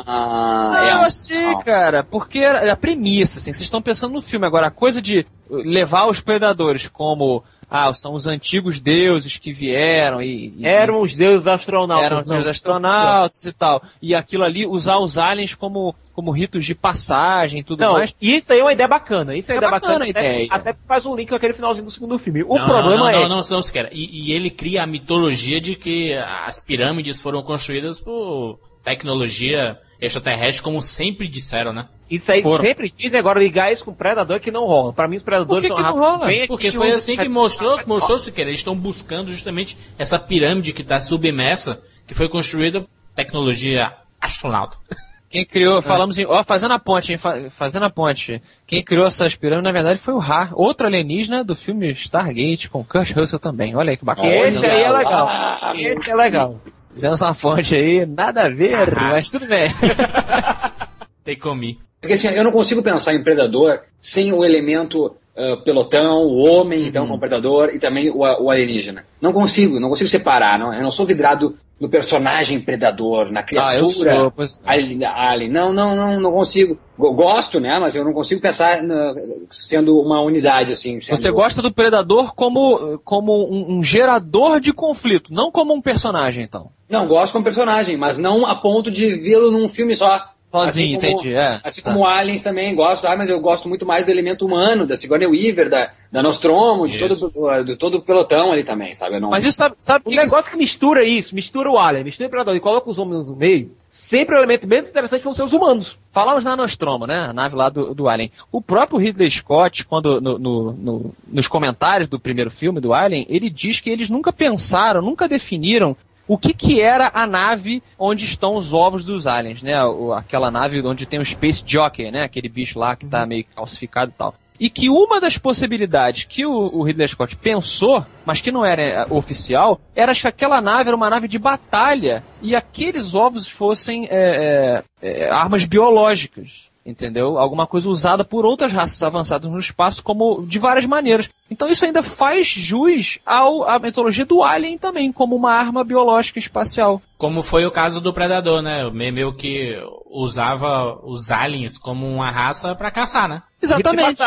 Ah, Não, é, eu achei, cara, porque a premissa, assim, vocês estão pensando no filme. Agora, a coisa de levar os predadores como. Ah, são os antigos deuses que vieram e. e Eram os deuses astronautas. eram os não. astronautas e tal. E aquilo ali, usar os aliens como, como ritos de passagem e tudo Não, mais. isso aí é uma ideia bacana. Isso é uma É ideia bacana bacana. a ideia. Até, até faz um link com aquele finalzinho do segundo filme. O não, problema não, é. não, não, não, se quer. E, e ele cria a mitologia de que as pirâmides foram construídas por tecnologia extraterrestre, como sempre disseram, né? Isso aí Foram. sempre dizem, agora ligar isso com Predador que não rola. Pra mim, os Predadores Por que são que não rola? bem Porque foi assim que mostrou, mostrou se quer. Eles estão buscando justamente essa pirâmide que está submersa, que foi construída por tecnologia astronauta. Quem criou, falamos em, ó, fazendo a ponte, hein, fa- fazendo a ponte. Quem criou essas pirâmides, na verdade, foi o Ra, outro alienígena do filme Stargate, com Kurt Russell também. Olha aí que bacana. Esse aí é legal. Esse é legal. Fizemos uma ponte aí, nada a ver, Ah. mas tudo bem. Tem comi. Porque assim, eu não consigo pensar em Predador sem o elemento ah, pelotão, o homem, então, como Predador, e também o, o alienígena. Não consigo, não consigo separar. Não, eu não sou vidrado no personagem Predador, na Ah, eu criatura sou, pois alien, alien. Não, não, não, não consigo. Go- Gosto, né? Mas eu não consigo pensar na- sendo uma unidade, assim. Sendo... Você gosta do Predador como, como um, um gerador de conflito, não como um personagem, então. Não, gosto como personagem, mas não a ponto de vê-lo num filme só. Sozinho, Assim entendi. É, Assim tá. como Aliens também gosto, ah, mas eu gosto muito mais do elemento humano, da Sigourney Weaver, da, da Nostromo, de todo, de todo o pelotão ali também, sabe? Não... Mas isso sabe, sabe O que negócio que mistura isso, mistura o Alien, mistura o Predador e coloca os homens no meio, sempre o elemento menos interessante vão ser os humanos. Falamos na Nostromo, né? A nave lá do, do Alien. O próprio Ridley Scott, quando no, no- no- nos comentários do primeiro filme do Alien, ele diz que eles nunca pensaram, nunca definiram o que, que era a nave onde estão os ovos dos aliens, né? Aquela nave onde tem o Space Jockey, né? Aquele bicho lá que tá meio calcificado e tal. E que uma das possibilidades que o, o Ridley Scott pensou, mas que não era eh, oficial, era que aquela nave era uma nave de batalha e aqueles ovos fossem eh, eh, eh, armas biológicas. Entendeu? Alguma coisa usada por outras raças avançadas no espaço, como de várias maneiras. Então isso ainda faz jus ao, à mitologia do Alien também, como uma arma biológica espacial. Como foi o caso do Predador, né? O meio meio que usava os aliens como uma raça pra caçar, né? Exatamente.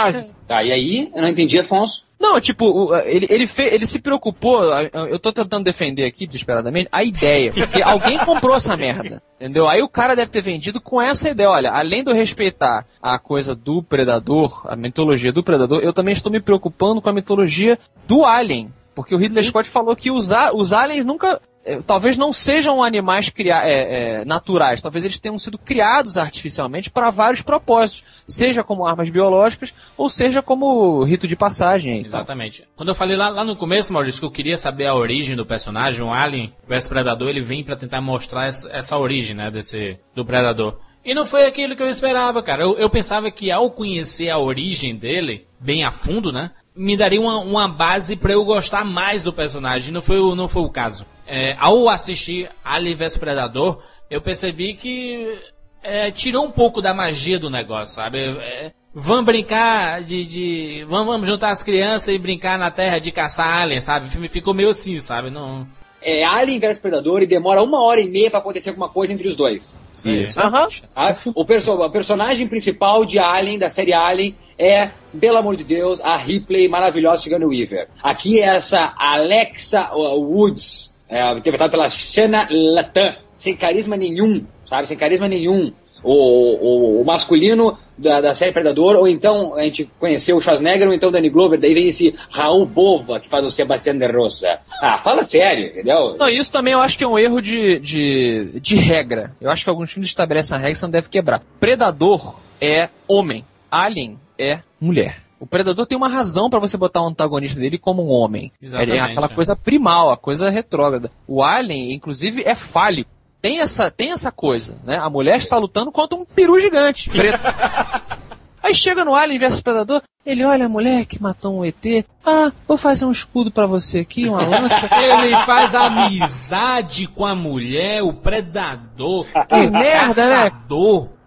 Tá, e aí, eu não entendi, Afonso. Não, tipo, ele, ele, fe- ele se preocupou, eu tô tentando defender aqui desesperadamente, a ideia, porque alguém comprou essa merda, entendeu? Aí o cara deve ter vendido com essa ideia, olha, além de eu respeitar a coisa do predador, a mitologia do predador, eu também estou me preocupando com a mitologia do alien, porque o Ridley Scott falou que os, os aliens nunca, talvez não sejam animais é, é, naturais, talvez eles tenham sido criados artificialmente para vários propósitos, seja como armas biológicas ou seja como rito de passagem. e tal. Exatamente. Quando eu falei lá, lá no começo, Maurício, que eu queria saber a origem do personagem, o Alien vs Predador, ele vem pra tentar mostrar essa, essa origem, né, desse, do Predador. E não foi aquilo que eu esperava, cara. Eu, eu pensava que ao conhecer a origem dele, bem a fundo, né, me daria uma, uma base pra eu gostar mais do personagem. Não foi, não foi o caso. É, ao assistir Alien vs Predador, eu percebi que é, tirou um pouco da magia do negócio, sabe? É, vamos brincar de. de vamos, vamos juntar as crianças e brincar na terra de caçar alien, sabe? O filme ficou meio assim, sabe? Não. É Alien vs Predador e demora uma hora e meia pra acontecer alguma coisa entre os dois. Isso. Aham. Ah, o, perso o personagem principal de Alien, da série Alien, é, pelo amor de Deus, a Ripley maravilhosa Sigourney Weaver. Aqui é essa Alexa Woods, é, interpretada pela Shanna Latan, sem carisma nenhum, sabe? Sem carisma nenhum. O, o, o masculino da, da série Predador, ou então a gente conheceu o Schwarzenegger, ou então o Danny Glover, daí vem esse Raul Bova, que faz o Sebastião de Rosa. Ah, fala sério, entendeu? Não, isso também eu acho que é um erro de, de, de regra. Eu acho que alguns filmes estabelecem a regra que você não deve quebrar. Predador é homem. Alien é mulher. O Predador tem uma razão pra você botar o antagonista dele como um homem. Exatamente, Ele é aquela é. coisa primal, a coisa retrógrada. O Alien, inclusive, é fálico. Tem essa, tem essa coisa, né? A mulher está lutando contra um peru gigante, preto. Aí chega no Alien vs Predador, ele olha a mulher que matou um ET. Ah, vou fazer um escudo pra você aqui, uma lança. Ele faz amizade com a mulher, o predador. Que merda, né?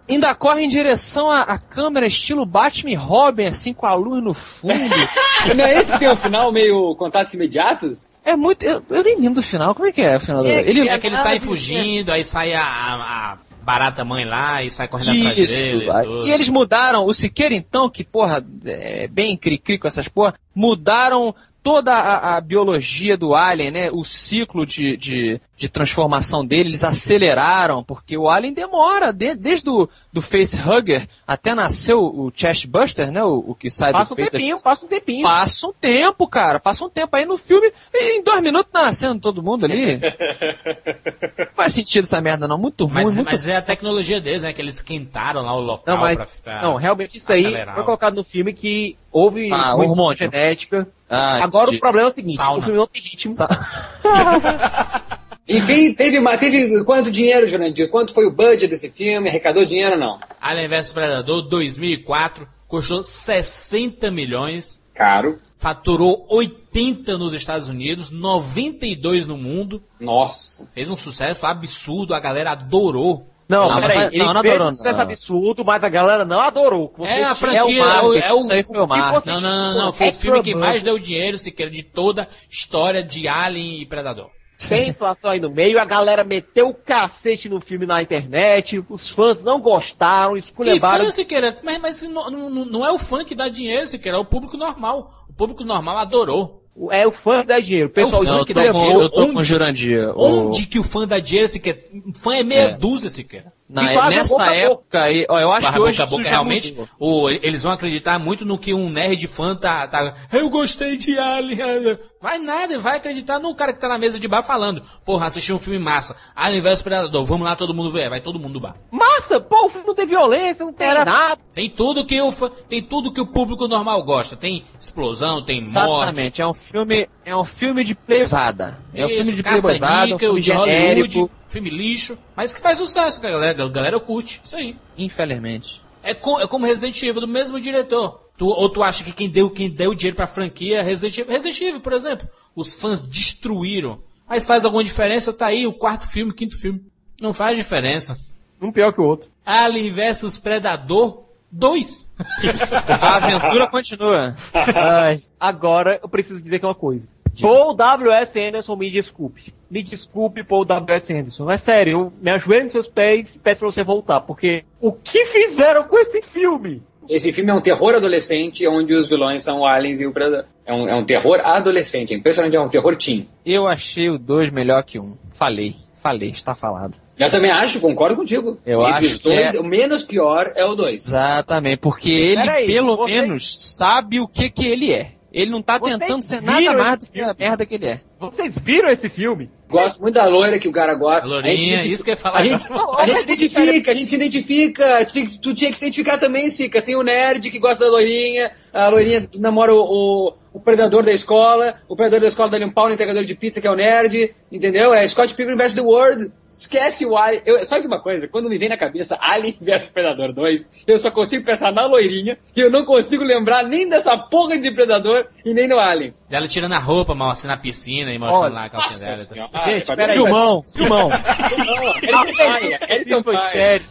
Ainda corre em direção à, à câmera, estilo Batman e Robin, assim, com a luz no fundo. Não é esse que tem o final meio contatos imediatos? É muito. Eu, eu nem lembro do final. Como é que é o final do. É, Ele, é que ele sai fugindo, aí sai a, a- a barata mãe lá e sai correndo atrás Isso. dele. aí- tudo. E eles mudaram, o Siqueira então, que porra, é bem cri-cri com essas porra, mudaram toda a, a biologia do Alien, né? O ciclo de, de, de transformação dele, eles aceleraram, porque o Alien demora, de- desde o do facehugger até nasceu o chestbuster, né? O, o que sai Passa do um peito. das tempinho, passa um tempinho. Passa um tempo, cara. Passa um tempo. Aí no filme, em dois minutos, tá nascendo todo mundo ali. Não faz sentido essa merda, não. Muito ruim, Mas, muito mas é a tecnologia deles, né? Que eles esquentaram lá o local Não, mas, pra, pra não, realmente isso aí foi colocado no filme que houve Ah, hormônio. genética. Ah, Agora de- o problema é o seguinte, Sauna. o filme não tem ritmo. Enfim, teve, teve quanto dinheiro, Jurandir? Quanto foi o budget desse filme? Arrecadou dinheiro ou não? Alien vs Predador 2004 custou 60 milhões, Caro. faturou 80 nos Estados Unidos, 92 no mundo, Nossa. fez um sucesso absurdo, a galera adorou. Não, Não, peraí, ele não, não fez adorou, um sucesso não. absurdo, mas a galera não adorou. Você É a franquia, o é o, é o- foi o marketing. Não, não, não, não, foi o filme que mais deu dinheiro, sequer de toda a história de Alien e Predador. Tem inflação aí no meio, a galera meteu o cacete no filme na internet, os fãs não gostaram, Que esculhambaram. fã, Siqueira? Mas, mas não, não, não é o fã que dá dinheiro, Siqueira, é o público normal. O público normal adorou. É o fã que dá dinheiro. O pessoal É o fã que dá com, dinheiro. eu tô com o Onde? Jurandir. O- Onde que o fã dá dinheiro, Siqueira? Fã é meia É. dúzia, Siqueira. Na- nessa época aí, ó, eu acho Barra que hoje boca boca, já realmente, o, eles vão acreditar muito no que um nerd fã tá, tá. Eu gostei de Alien. Vai nada, vai acreditar no cara que tá na mesa de bar falando. Porra, assisti um filme massa. Alien vs Predador, vamos lá todo mundo ver. Vai todo mundo do bar. Massa, pô, o filme não tem violência, não tem Era- nada. Tem tudo que o fã- tem tudo que o público normal gosta. Tem explosão, tem morte. Exatamente, é um filme, é um filme de playboyzada. É um filme de playboyzada, um filme de Hollywood, filme lixo, mas que faz sucesso, que galera, a galera curte. Isso aí. infelizmente. É, co- é como Resident Evil, do mesmo diretor. Tu- ou tu acha que quem deu, quem deu dinheiro pra franquia é Resident Evil? Resident Evil, por exemplo. Os fãs destruíram. Mas faz alguma diferença? Tá aí o quarto filme, quinto filme. Não faz diferença. Um pior que o outro. Alien vs Predador 2. A aventura continua. Ai, agora eu preciso dizer aqui uma coisa. Paul W.S. Anderson, me desculpe. Me desculpe, Paul W.S. Anderson. É sério, eu me ajoelho nos seus pés e peço pra você voltar, porque o que fizeram com esse filme? Esse filme é um terror adolescente, onde os vilões são o aliens e o predador. É um, é um terror adolescente, é impressionante, é um terror teen. Eu achei o 2 melhor que um. Falei, falei, está falado. Eu também acho, concordo contigo. Eu Entre acho os que dois, é- o menos pior é o 2. Exatamente, porque ele Peraí, pelo você- menos sabe o que que ele é. Ele não tá Vocês tentando ser nada mais do que a merda que ele é. Vocês viram esse filme? Gosto muito da loira que o cara gosta. A loirinha, A isso que eu ia falar A gente, a gente se identifica, a gente se identifica. Tu, tinha que- tu tinha que se identificar também, Sica. Tem o nerd que gosta da loirinha. a loirinha namora o, o, o predador da escola, o predador da escola dá-lhe um pau no entregador de pizza, que é o nerd, entendeu? É Scott Pilgrim vs. The World, esquece o Alien. Eu, sabe uma coisa? Quando me vem na cabeça Alien vs Predador 2, eu só consigo pensar na loirinha e eu não consigo lembrar nem dessa porra de Predador e nem no Alien. Dela tirando a roupa, mostrando na piscina e mostrando lá a calcinha dela. Tá. Gente, peraí, filmão, filmão.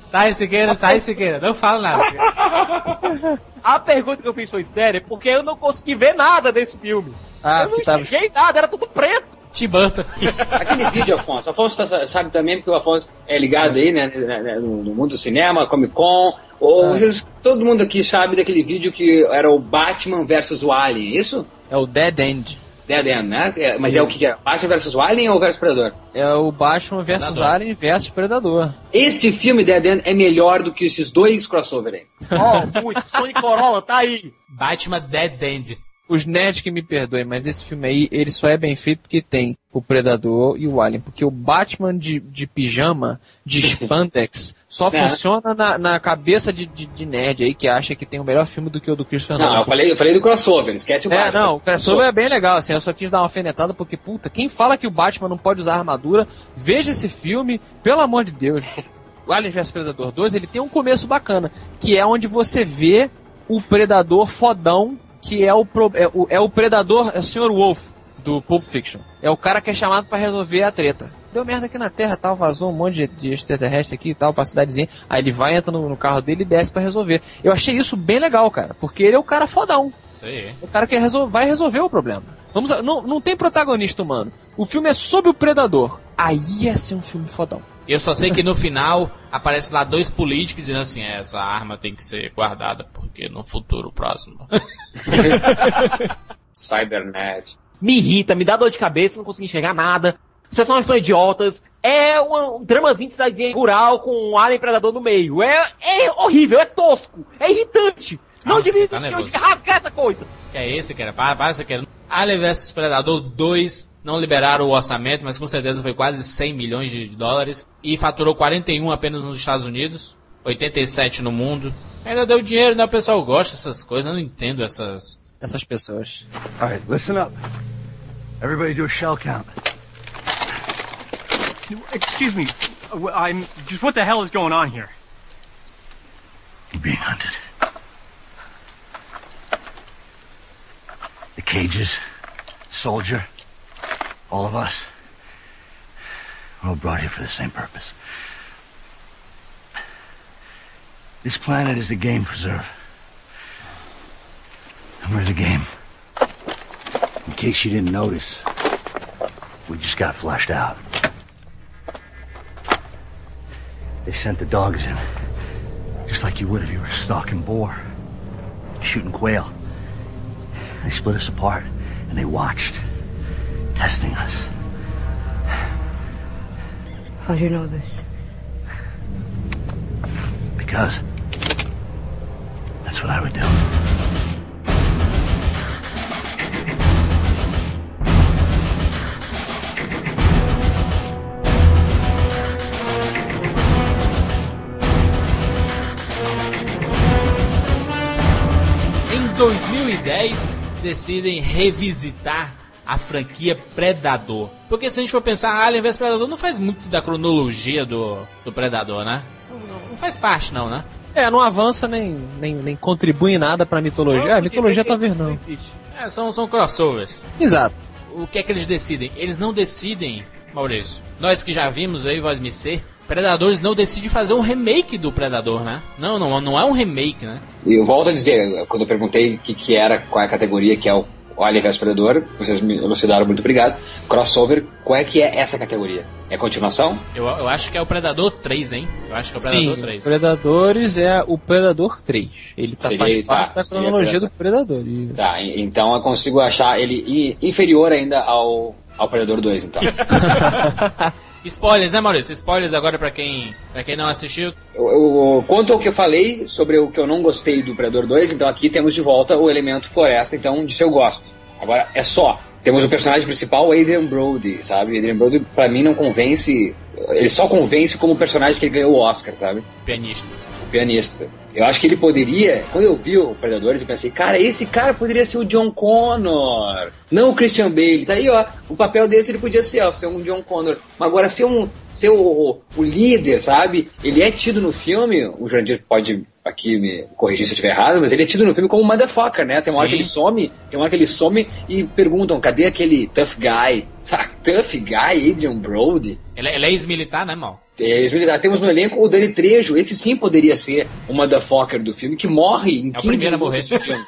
Sai, Siqueira, sai, Siqueira. Não fala nada. A pergunta que eu fiz foi séria, porque eu não consegui ver nada desse filme. Ah, eu não tava- enxerguei nada, era tudo preto. Tim Burton. Aquele vídeo, Afonso, Afonso tá- sabe também, porque o Afonso é ligado aí, né, né, no, no mundo do cinema, Comic Con. Ou vocês- todo mundo aqui sabe daquele vídeo que era o Batman versus o Alien, é isso? É o Dead End. Dead End, né? É, Mas é o que que é? Batman versus o Alien ou versus Predador? É o Batman versus Predador. Alien versus Predador. Esse filme Dead End é melhor do que esses dois crossover aí. Ó, muito. Sonic Corolla, tá aí. Batman Dead End. Os nerds que me perdoem, mas esse filme aí, ele só é bem feito porque tem o Predador e o Alien. Porque o Batman de, de pijama, de spandex, só É. funciona na, na cabeça de, de, de nerd aí que acha que tem o melhor filme do que o do Christopher Não, Nolan. eu falei, eu falei do crossover, esquece o É, Batman. não, o crossover é bem legal, assim, eu só quis dar uma alfinetada porque, puta, quem fala que o Batman não pode usar armadura, veja esse filme, pelo amor de Deus. O Alien vs Predador 2, ele tem um começo bacana, que é onde você vê o Predador fodão, que é o, pro- é o, é o Predador, é o Sr. Wolf, do Pulp Fiction. É o cara que é chamado pra resolver a treta. Deu merda aqui na Terra, tal, vazou um monte de, de extraterrestre aqui e tal, pra cidadezinha. Aí ele vai, entra no, no carro dele e desce pra resolver. Eu achei isso bem legal, cara, porque ele é o cara fodão. Aí. O cara que resol- vai resolver o problema. Vamos a- não, não tem protagonista humano. O filme é sobre o predador. Aí ia ser um filme fodão. Eu só sei que no final aparece lá dois políticos dizendo assim: "É, essa arma tem que ser guardada porque no futuro próximo. Cybernet. Me irrita, me dá dor de cabeça, não consigo enxergar nada. As personagens são idiotas. É um, um dramazinho de cidadezinha rural com um alien predador no meio. É, é horrível, é tosco, é irritante. não Calma, devia você tá existir, eu devia rasgar essa coisa. Que é esse, cara? Para, para, você quer. Alien vs Predador 2 não liberaram o orçamento, mas com certeza foi quase 100 milhões de dólares. E faturou 41 apenas nos Estados Unidos, 87 no mundo. Ainda deu dinheiro, né? O pessoal gosta dessas coisas, eu não entendo essas. Essas pessoas. All right, listen up. Everybody do a shell count. Excuse me. I'm just what the hell is going on here? You're being hunted. The cages, soldier, all of us. We're all brought here for the same purpose. This planet is a game preserve. And we're the game. In case you didn't notice, we just got flushed out. They sent the dogs in. Just like you would if you were stalking boar, shooting quail. They split us apart and they watched, testing us. How do you know this? Because that's what I would do. Em 2010, decidem revisitar a franquia Predador. Porque se a gente for pensar, Alien vs Predador não faz muito da cronologia do, do Predador, né? Não, não- não faz parte, não, né? É, não avança nem, nem, nem contribui em nada pra mitologia. Ah, mitologia talvez não. É, são, são crossovers. Exato. O que é que eles decidem? Eles não decidem, Maurício. Nós que já vimos aí, Voz Me Ser, Predadores não decidem fazer um remake do Predador, né? Não, não, não é um remake, né? E eu volto a dizer, quando eu perguntei o que, que era, qual é a categoria que é o Alien vs Predador, vocês me elucidaram, muito obrigado. Crossover, qual é que é essa categoria? É continuação? Eu, eu acho que é o Predador 3, hein? Eu acho que é o Predador Sim, 3. Predadores é o Predador 3. Ele tá, Seria- faz parte tá, da cronologia Predador. do Predador. isso. Tá, então eu consigo achar ele inferior ainda ao, ao Predador 2, então. Spoilers, né, Maurício? Spoilers agora pra quem, pra quem não assistiu. Eu, eu- quanto ao que eu falei sobre o que eu não gostei do Predador 2, então aqui temos de volta o elemento floresta, então disso eu gosto. Agora é só. Temos o personagem principal, o Adrian Brody, sabe? Adrian Brody, pra mim, não convence. Ele só convence como personagem que ele ganhou o Oscar, sabe? Pianista. O pianista. Eu acho que ele poderia, quando eu vi o Predadores, eu pensei, cara, esse cara poderia ser o John Connor, não o Christian Bale. Tá aí, ó, o papel desse ele podia ser, ó, ser um John Connor. Mas agora ser um, ser o, o, o líder, sabe? Ele é tido no filme, o Jurandir pode aqui me corrigir se eu estiver errado, mas ele é tido no filme como um motherfucker, né? Tem uma hora Sim. que ele some, tem uma hora que ele some e perguntam, cadê aquele tough guy? Ah, tough guy, Adrian Brody? Ele, ele é ex-militar, né, mal? É, ex-militar. Temos no elenco o Dani Trejo, esse sim poderia ser o motherfucker do filme, que morre em É o 15 primeiro a minutos morrer. do filme.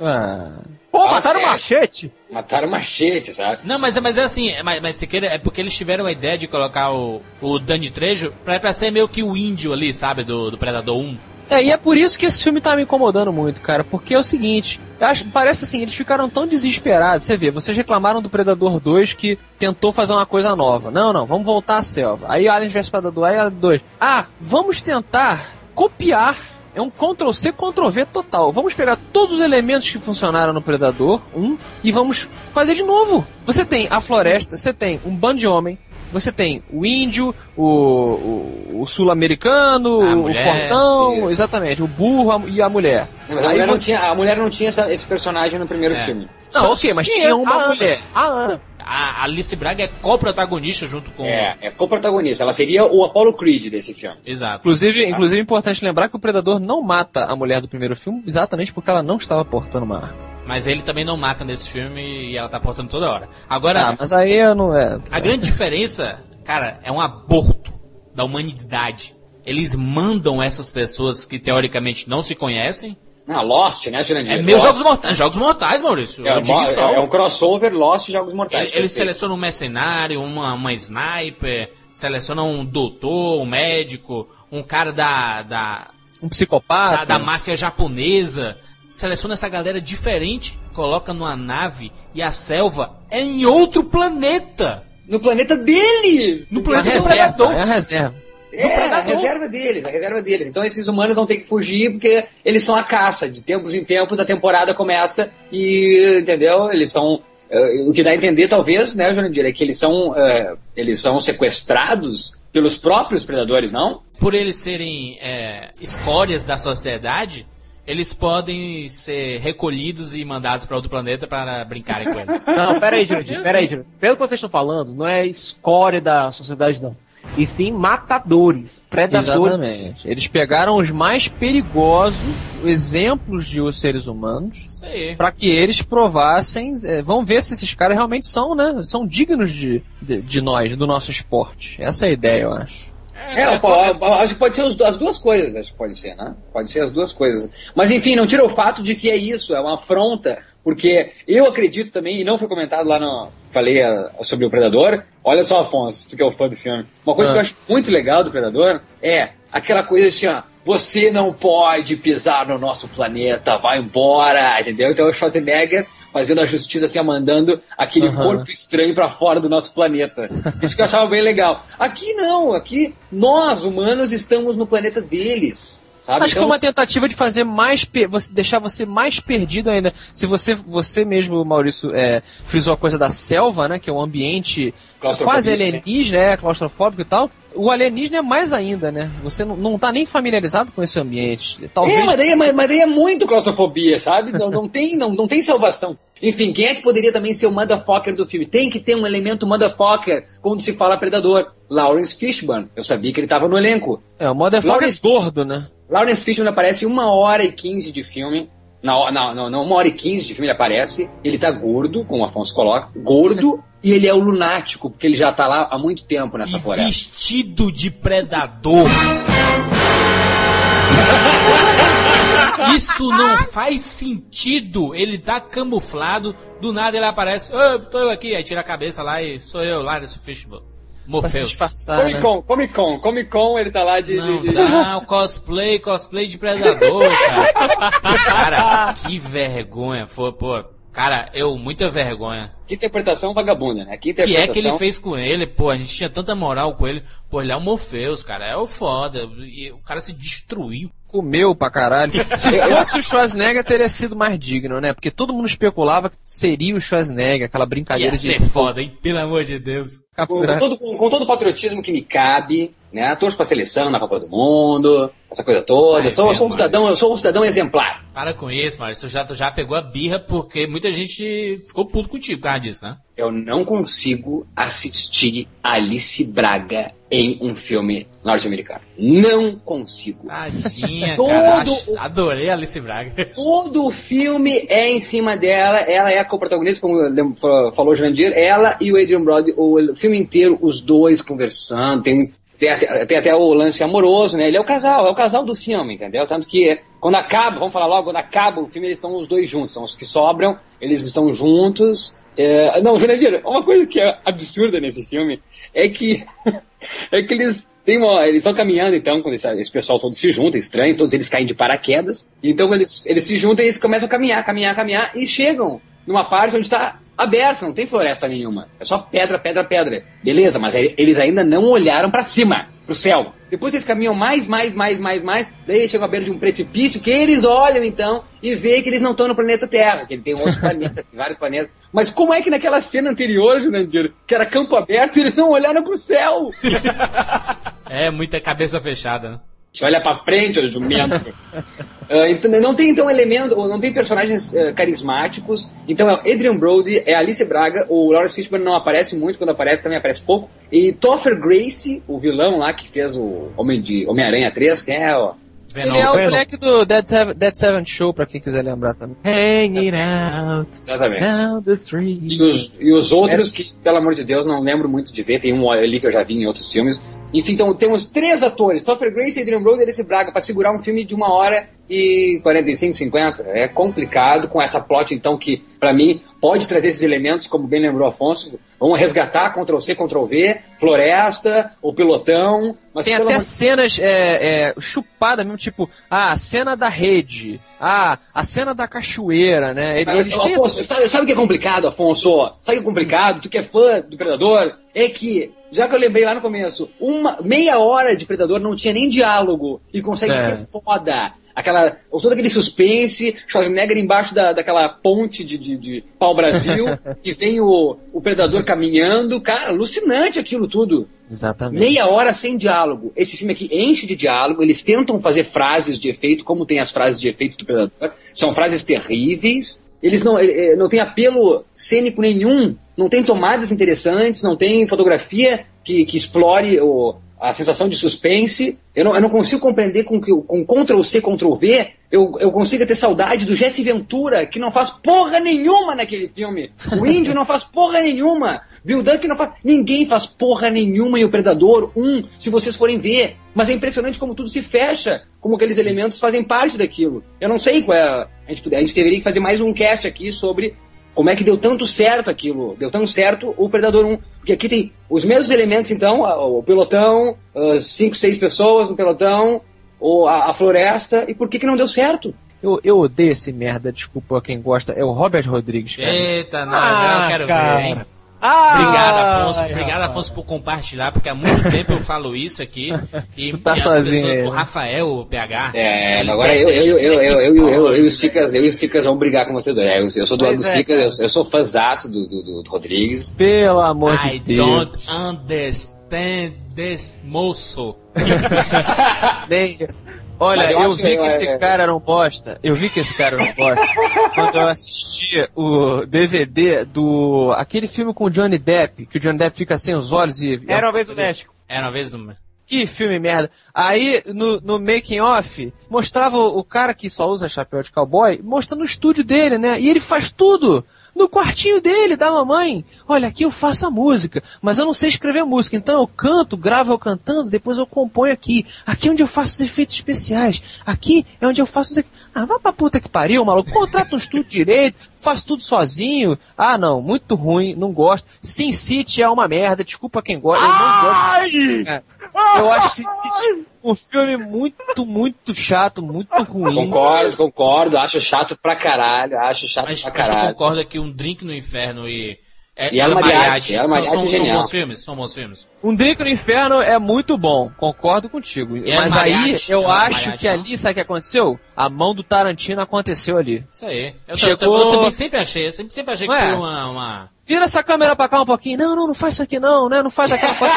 Ah. Pô, Fala mataram o sério. machete? Mataram o machete, sabe? Não, mas, é- mas é assim, é- mas, mas Siqueira, é porque eles tiveram a ideia de colocar o, o Danny Trejo pra, pra ser meio que o índio ali, sabe, do, do Predador 1. É, e é por isso que esse filme tá me incomodando muito, cara. Porque é o seguinte, acho, parece assim, eles ficaram tão desesperados. Você vê, vocês reclamaram do Predador 2 que tentou fazer uma coisa nova. Não, não, vamos voltar à selva. Aí Alien vs Predador, aí Alien 2. Ah, vamos tentar copiar. É um Ctrl-C, Ctrl-V total. Vamos pegar todos os elementos que funcionaram no Predador 1 e vamos fazer de novo. Você tem a floresta, você tem um bando de homem, você tem o índio, o, o, o sul-americano, o fortão, isso. exatamente, o burro a- e a mulher. Não, mas a Aí mulher, não você- tinha, a mulher não tinha essa- esse personagem no primeiro É. filme. Não, Só- ok, mas Sim, tinha uma a Ana. mulher. A Ana. A Alice Braga é co-protagonista junto com. É, é co-protagonista. Ela seria o Apollo Creed desse filme. Exato. Inclusive, inclusive é importante lembrar que o Predador não mata a mulher do primeiro filme exatamente porque ela não estava portando uma arma. Mas ele também não mata nesse filme e ela tá portando toda hora. Agora, Ah, mas aí eu não é. a grande diferença, cara, é um aborto da humanidade. Eles mandam essas pessoas que teoricamente não se conhecem. Ah, Lost, né, Jurandir? É meio Lost. Jogos Mortais. Jogos Mortais, Maurício. É, é, é um crossover Lost e Jogos Mortais. Ele, ele perfeito. seleciona um mercenário, uma, uma sniper, seleciona um doutor, um médico, um cara da, da, Um psicopata. da, da máfia japonesa. Seleciona essa galera diferente, coloca numa nave e a selva é em outro planeta. No planeta deles! No planeta do reserva, Predador. é a reserva. É, a reserva deles, a reserva deles. Então esses humanos vão ter que fugir porque eles são a caça. De tempos em tempos a temporada começa e, entendeu? Eles são... eh, o que dá a entender, talvez, né, Jurandir, é que eles são, eh, eles são sequestrados pelos próprios predadores, não? Por eles serem é, escórias da sociedade, eles podem ser recolhidos e mandados para outro planeta para brincarem com eles. Não, pera aí, Jurandir, pera aí, Jurandir. Pelo que vocês estão falando, não é escória da sociedade, não. E sim matadores, predadores. Exatamente. Eles pegaram os mais perigosos exemplos de os seres humanos para que eles provassem. é, vão ver se esses caras realmente são, né? São dignos de, de, de nós, do nosso esporte. Essa é a ideia, eu acho. É, acho que pode ser as duas coisas, acho que pode ser, né? Pode ser as duas coisas. Mas enfim, não tira o fato de que é isso, é uma afronta, porque eu acredito também, e não foi comentado lá no. Falei sobre o Predador. Olha só, Afonso, tu que é o fã do filme. Uma coisa Ah. que eu acho muito legal do Predador é aquela coisa assim, ó. Você não pode pisar no nosso planeta, vai embora, entendeu? Então o Schwarzenegger fazendo a justiça assim, mandando aquele Aham. corpo estranho pra fora do nosso planeta. Isso que eu achava bem legal. Aqui não, aqui nós, humanos, estamos no planeta deles. Sabe? Acho que Então, foi uma tentativa de fazer mais você deixar você mais perdido ainda. Se você você mesmo, Maurício, é, frisou a coisa da selva, né, que é um ambiente quase alienígena, é, claustrofóbico e tal. O alienígena é mais ainda, né? Você não, não tá nem familiarizado com esse ambiente. Talvez É, mas daí, mas, mas daí é muito claustrofobia, sabe? Não, não, tem, não, não tem salvação. Enfim, quem é que poderia também ser o motherfucker do filme? Tem que ter um elemento motherfucker quando se fala predador. Lawrence Fishburne. Eu sabia que ele estava no elenco. É, o motherfucker Lawrence- gordo, né? Lawrence Fishburne aparece uma hora e quinze de filme. Não, não, não, não, uma hora e quinze de filme ele aparece. Ele tá gordo, como o Afonso coloca, gordo, e ele é o lunático, porque ele já tá lá há muito tempo nessa E floresta. vestido de predador. Isso não faz sentido. Ele tá camuflado, do nada ele aparece. Ô, tô eu aqui, aí tira a cabeça lá e sou eu lá nesse fishbowl. Pra se Morpheus. disfarçar, Comic né? Con, Comic Con, Comic Con, ele tá lá de. Não de- de- dá, o cosplay, cosplay de predador, cara. Cara, que vergonha. Foi, pô, cara, eu, muita vergonha. Que interpretação vagabunda, né? Que O que é interpretação. que ele fez com ele? Pô, a gente tinha tanta moral com ele. Pô, ele é o Morpheus, cara. É o foda. E o cara se destruiu. Comeu pra caralho. Se fosse o Schwarzenegger, teria sido mais digno, né? Porque todo mundo especulava que seria o Schwarzenegger, aquela brincadeira Ia de. ser foda, hein? Pelo amor de Deus. Com, capturar. todo, com, com todo o patriotismo que me cabe, né? Torço pra seleção na Copa do Mundo, essa coisa toda. Ai, eu, sou, eu sou um cidadão, eu sou um cidadão exemplar. Para com isso, Maurício. Tu já, tu já pegou a birra porque muita gente ficou puto contigo por causa disso, né? Eu não consigo assistir Alice Braga em um filme norte-americano. Não consigo. Tadinha, Todo cara. Acho- Adorei a Alice Braga. Todo o filme é em cima dela, ela é a co-protagonista, como falou o Jandir, ela e o Adrian Brody, o filme inteiro, os dois conversando, tem, tem, até, tem até o lance amoroso, né? Ele é o casal, é o casal do filme, entendeu? Tanto que quando acaba, vamos falar logo, quando acaba o filme, eles estão os dois juntos, são os que sobram, eles estão juntos. É, não, Jandir, uma coisa que é absurda nesse filme é que é que eles têm uma, eles estão caminhando então, quando esse, esse pessoal todo se junta, estranho, todos eles caem de paraquedas. Então eles, eles se juntam, eles começam a caminhar, caminhar, caminhar e chegam numa parte onde está aberto, não tem floresta nenhuma. É só pedra, pedra, pedra. Beleza, mas eles ainda não olharam para cima, pro céu. Depois eles caminham mais, mais, mais, mais, mais, daí eles chegam à beira de um precipício que eles olham então e veem que eles não estão no planeta Terra, que ele tem outro planeta, vários planetas. Mas como é que naquela cena anterior, Jurandir, que era campo aberto, eles não olharam pro céu? É, muita cabeça fechada, né? Você olha pra frente, ô jumento. Ah, então, não tem então elemento, ou não tem personagens ah, carismáticos. Então é o Adrian Brody, é a Alice Braga, o Lawrence Fishburne não aparece muito, quando aparece também aparece pouco. E Topher Grace, o vilão lá que fez o Homem de Homem-Aranha 3, que é o Ele é o moleque do Dead, Seven- Dead Seven Show, pra quem quiser lembrar também. Hanging out. Exatamente. Down the street. E os, e os outros que, pelo amor de Deus, não lembro muito de ver. Tem um ali que eu já vi em outros filmes. Enfim, então temos três atores, Topher Grace, Adrian Brody e Alice Braga, para segurar um filme de uma hora e 45, 50. É complicado com essa plot, então, que, pra mim, pode trazer esses elementos, como bem lembrou Afonso. Vamos resgatar, Ctrl-C, Ctrl-V, Floresta, o Pilotão. Mas Tem até cenas é, é, chupadas mesmo, tipo, ah, a cena da rede, ah, a cena da cachoeira, né? Eles, Mas, Afonso, essa- sabe o que é complicado, Afonso? Sabe o que é complicado? Tu que é fã do Predador? É que, já que eu lembrei lá no começo, uma meia hora de Predador não tinha nem diálogo e consegue É. ser foda. Aquela, todo aquele suspense, Schwarzenegger embaixo da, daquela ponte de, de, de pau-brasil, e vem o, o Predador caminhando. Cara, alucinante aquilo tudo. Exatamente. Meia hora sem diálogo. Esse filme aqui enche de diálogo. Eles tentam fazer frases de efeito, como tem as frases de efeito do Predador. São frases terríveis. Eles não, eh, eh, não tem apelo cênico nenhum. Não tem tomadas interessantes. Não tem fotografia que, que explore o, a sensação de suspense. Eu não, eu não consigo compreender com que o- com Ctrl C, Ctrl V, eu, eu consiga ter saudade do Jesse Ventura, que não faz porra nenhuma naquele filme. O índio não faz porra nenhuma. Bill Duck não faz. Ninguém faz porra nenhuma em O Predador 1, se vocês forem ver. Mas é impressionante como tudo se fecha, como aqueles elementos fazem parte daquilo. Eu não sei qual é. A, a, gente, a gente teria que fazer mais um cast aqui sobre como é que deu tanto certo aquilo. Deu tão certo o Predador 1. Porque aqui tem os mesmos elementos, então, o pelotão, as cinco, seis pessoas no pelotão, ou a, a floresta, e por que, que não deu certo? Eu, eu odeio esse merda, desculpa quem gosta, é o Robert Rodrigues, cara. Eita, não, Ah, eu quero cara. ver, hein? Ah, obrigado, Afonso. ai, Obrigado, rapaz. Afonso, por compartilhar, porque há muito tempo eu falo isso aqui. E, tá e as sozinho pessoas, o né? Rafael, o PH. É, agora eu, eu, eu, eu, eu, eu, eu, eu, e o Sicas, eu e o Sicas vão brigar com vocês dois. É, eu, eu sou do lado do é, Sicas, eu, eu sou fãzaço do, do, do, do Rodrigues. Pelo amor de I Deus. don't understand this moço. Nem- Olha, eu eu, vi que que é- esse é- cara era um bosta. Eu vi que esse cara era um bosta. quando eu assisti o DVD do. aquele filme com o Johnny Depp, que o Johnny Depp fica sem os olhos e. Era uma vez no México. Era uma vez no. Que filme merda. Aí, no, no making off, mostrava o, o cara que só usa chapéu de cowboy, mostrando o estúdio dele, né? E ele faz tudo no quartinho dele, da mamãe. Olha, aqui eu faço a música, mas eu não sei escrever música, então eu canto, gravo eu cantando, depois eu componho aqui. Aqui é onde eu faço os efeitos especiais. Aqui é onde eu faço os... Ah, vá pra puta que pariu, maluco. Contrata um estúdio direito, faz tudo sozinho. Ah, não, muito ruim, não gosto. Sin City é uma merda, desculpa quem gosta, eu não gosto. É. Eu acho City um filme muito, muito chato, muito ruim. Concordo, concordo, acho chato pra caralho, acho chato Mas, pra mas tu caralho. concorda que um drink no inferno e É, E Mariachi, Mariachi. Ela São, Mariachi são, é são bons filmes, são bons filmes. Um Drink no Inferno é muito bom, concordo contigo. E é Mas aí eu é acho mariachi, que ali, sabe o que aconteceu? A mão do Tarantino aconteceu ali. Isso aí. Eu, Chegou- eu, eu também sempre achei, eu sempre, sempre achei que Ué. foi uma... uma... Vira essa câmera pra cá um pouquinho. Não, não, não faz isso aqui não, né? Não faz aquela coisa.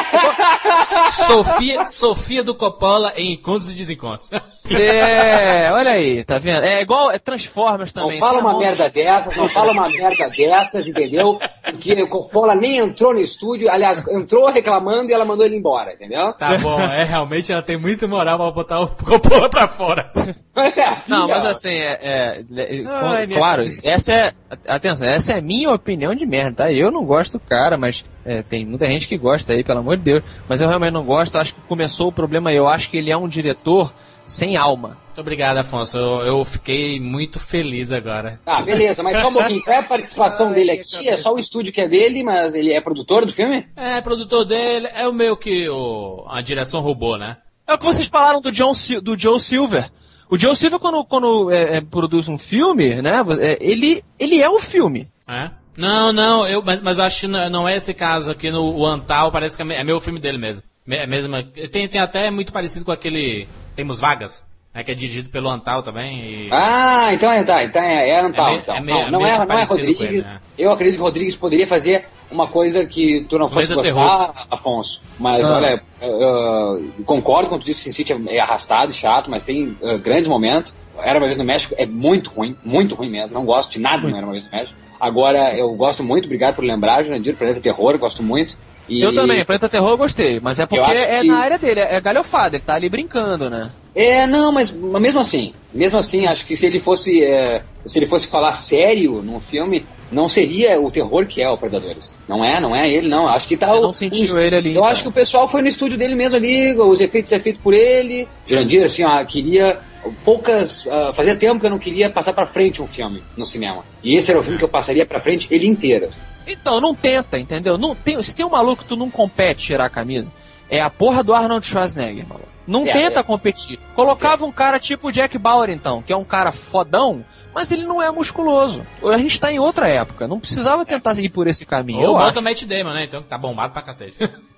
Sofia, Sofia do Coppola em Encontros e Desencontros. É, olha aí, tá vendo? É igual é Transformers Não também. fala tem a uma mão merda dessas, não fala uma merda dessas, entendeu? Porque o Coppola nem entrou no estúdio, aliás, entrou reclamando e ela mandou ele embora, entendeu? Tá bom, é, realmente ela tem muita moral pra botar o Coppola pra fora. Não, mas assim, é, é- é- Ai, claro, essa é, atenção, essa é a minha opinião de merda, tá? Eu não gosto do cara, mas é, tem muita gente que gosta aí, pelo amor de Deus. Mas eu realmente não gosto, acho que começou o problema aí. Eu acho que ele é um diretor sem alma. Muito obrigado, Afonso. Eu, eu fiquei muito feliz agora. Ah, beleza, mas só um pouquinho. Qual é a participação dele aqui? É só o estúdio que é dele, mas ele é produtor do filme? É, produtor dele é o meio que o, a direção roubou, né? É o que vocês falaram do, John, do Joe Silver. O Joe Silver, quando, quando é, é, produz um filme, né? é, ele, ele é o filme. É? Não, não, eu, mas, mas eu acho que não é esse caso aqui no o Antal, parece que é é meu filme dele mesmo. Me- É mesmo, tem, tem até muito parecido com aquele Temos Vagas, né, que é dirigido pelo Antal também. E... Ah, então é, tá, então é, é Antal, É meio- então. é meio- não, não é, não é Rodrigues. ele, né? Eu acredito que o Rodrigues poderia fazer uma coisa que tu não fosse gostar, Afonso. Mas Ah. olha, eu, eu concordo com tu disse que Sin City é arrastado e chato, mas tem uh, grandes momentos. Era uma vez no México é muito ruim, muito ruim mesmo. Não gosto de nada do Era uma vez no México. Agora, eu gosto muito, obrigado por lembrar, Jurandir, Planeta Terror, gosto muito. E- Eu também, Planeta Terror eu gostei, mas é porque é que- na área dele, é galhofada, ele tá ali brincando, né? É, não, mas, mas mesmo assim, mesmo assim, acho que se ele fosse, é, se ele fosse falar sério num filme, não seria o terror que é o Predadores. Não é, não é ele, não. Acho que tá Você o, não sentiu o- ele ali, Eu então. acho que o pessoal foi no estúdio dele mesmo ali, os efeitos é feito por ele. Jurandir, assim, ó, queria poucas, ah, fazia tempo que eu não queria passar pra frente um filme no cinema. E esse era o filme que eu passaria pra frente ele inteiro. Então, não tenta, entendeu? Não tem, se tem um maluco que tu não compete tirar a camisa, é a porra do Arnold Schwarzenegger, maluco. Não É, tenta é. competir. Colocava um cara tipo o Jack Bauer, então, que é um cara fodão, mas ele não é musculoso. A gente tá em outra época, não precisava tentar ir por esse caminho. Ou eu bota acho. o Matt Damon, né? Então, que tá bombado pra cacete.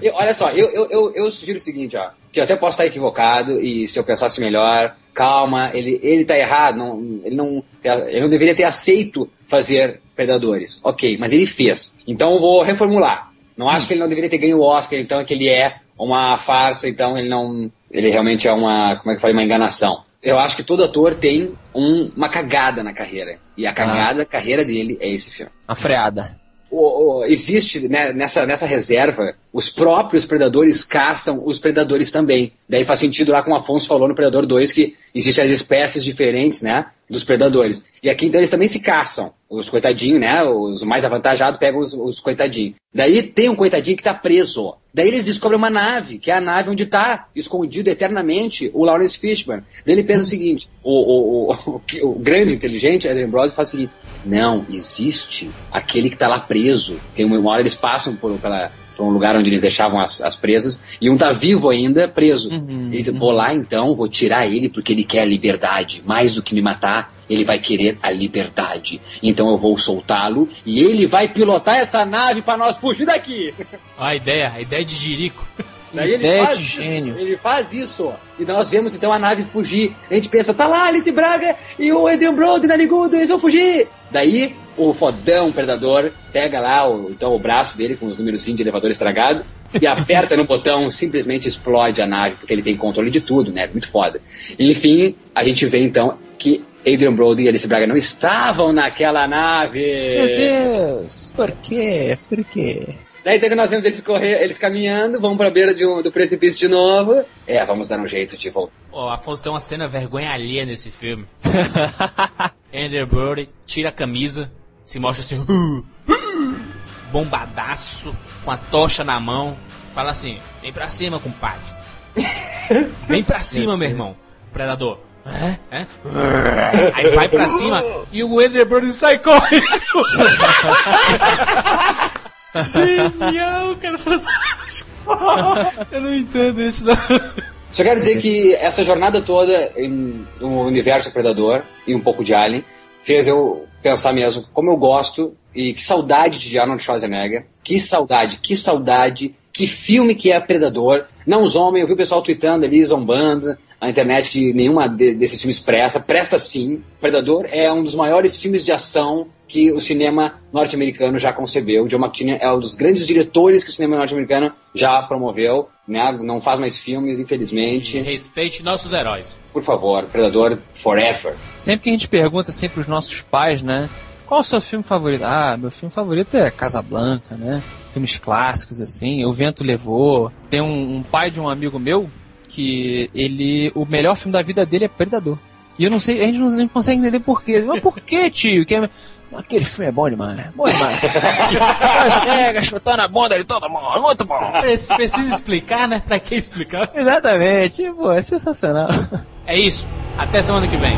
Eu- olha só, eu, eu, eu, eu sugiro o seguinte, ó, que eu até posso estar equivocado e se eu pensasse melhor, calma, ele, ele tá errado, não, ele, não, ele não deveria ter aceito fazer Predadores. Ok, mas ele fez. Então eu vou reformular. Não acho que ele não deveria ter ganho o Oscar, então, que ele é uma farsa, então ele não. Ele realmente é uma. Como é que eu falei? Uma enganação. Eu acho que todo ator tem um- uma cagada na carreira. E a cagada da carreira dele é esse filme. A freada. O- o- existe né, nessa, nessa reserva, os próprios predadores caçam os predadores também. Daí faz sentido lá como o Afonso falou no Predador 2 que existem as espécies diferentes, né, dos predadores. E aqui então eles também se caçam. Os coitadinhos, né, os mais avantajados pegam os, os coitadinhos. Daí tem um coitadinho que tá preso. Daí eles descobrem uma nave, que é a nave onde tá escondido eternamente o Lawrence Fishburne. Daí ele pensa o seguinte, o, o, o, o, grande inteligente, Adrian Brody, faz o seguinte, não, existe aquele que tá lá preso. Porque uma hora eles passam por, pela, por um lugar onde eles deixavam as, as presas, e um tá vivo ainda, preso. Ele diz, vou lá então, vou tirar ele porque ele quer a liberdade. Mais do que me matar, ele vai querer a liberdade. Então eu vou soltá-lo e ele vai pilotar essa nave para nós fugir daqui. A ideia, a ideia de Jirico. Daí ele Ideia faz de isso, gênio. Ele faz isso. E nós vemos então a nave fugir. A gente pensa, tá lá Alice Braga e o Adrian Brody narigudo, eles vão fugir. Daí o fodão predador pega lá o, então, o braço dele com os números de elevador estragado e aperta no botão, simplesmente explode a nave, porque ele tem controle de tudo, né? Muito foda. Enfim, a gente vê então que Adrian Brody e Alice Braga não estavam naquela nave. Meu Deus, por quê? Por quê? Daí que nós vemos eles correr, eles caminhando, vão pra beira de um- do precipício de novo. É, vamos dar um jeito de voltar. Ó, Afonso tem uma cena vergonha alheia nesse filme. Andrew Brody tira a camisa, se mostra assim, "Uh, uh", bombadaço, com a tocha na mão, fala assim: vem pra cima, compadre. Vem pra cima, meu irmão. Predador. Aí vai pra cima e o Andrew Brody sai correndo. Genial, cara. Eu não entendo isso, não. Só quero dizer que essa jornada toda em- no universo Predador e um pouco de Alien fez eu pensar mesmo como eu gosto e que saudade de Arnold Schwarzenegger. Que saudade, que saudade, que filme que é Predador. Não zombem, eu vi o pessoal tweetando ali, zombando na internet que nenhuma de, desses filmes presta. Presta sim. Predador é um dos maiores filmes de ação que o cinema norte-americano já concebeu. John McTiernan é um dos grandes diretores que o cinema norte-americano já promoveu. Né? Não faz mais filmes, infelizmente. Respeite nossos heróis. Por favor, Predador Forever. Sempre que a gente pergunta sempre os nossos pais, né? Qual o seu filme favorito? Ah, meu filme favorito é Casablanca, né? Filmes clássicos, assim. O Vento Levou. Tem um, um pai de um amigo meu que ele. O melhor filme da vida dele é Predador. E eu não sei, a gente não, não consegue entender por quê. Mas por que, tio? Que é- Aquele filme é bom demais. Bom demais. Schwarzenegger chutando a bunda de todo mundo. Muito bom. Prec- Precisa explicar, né? Pra que explicar? Exatamente. Pô, é sensacional. É isso. Até semana que vem.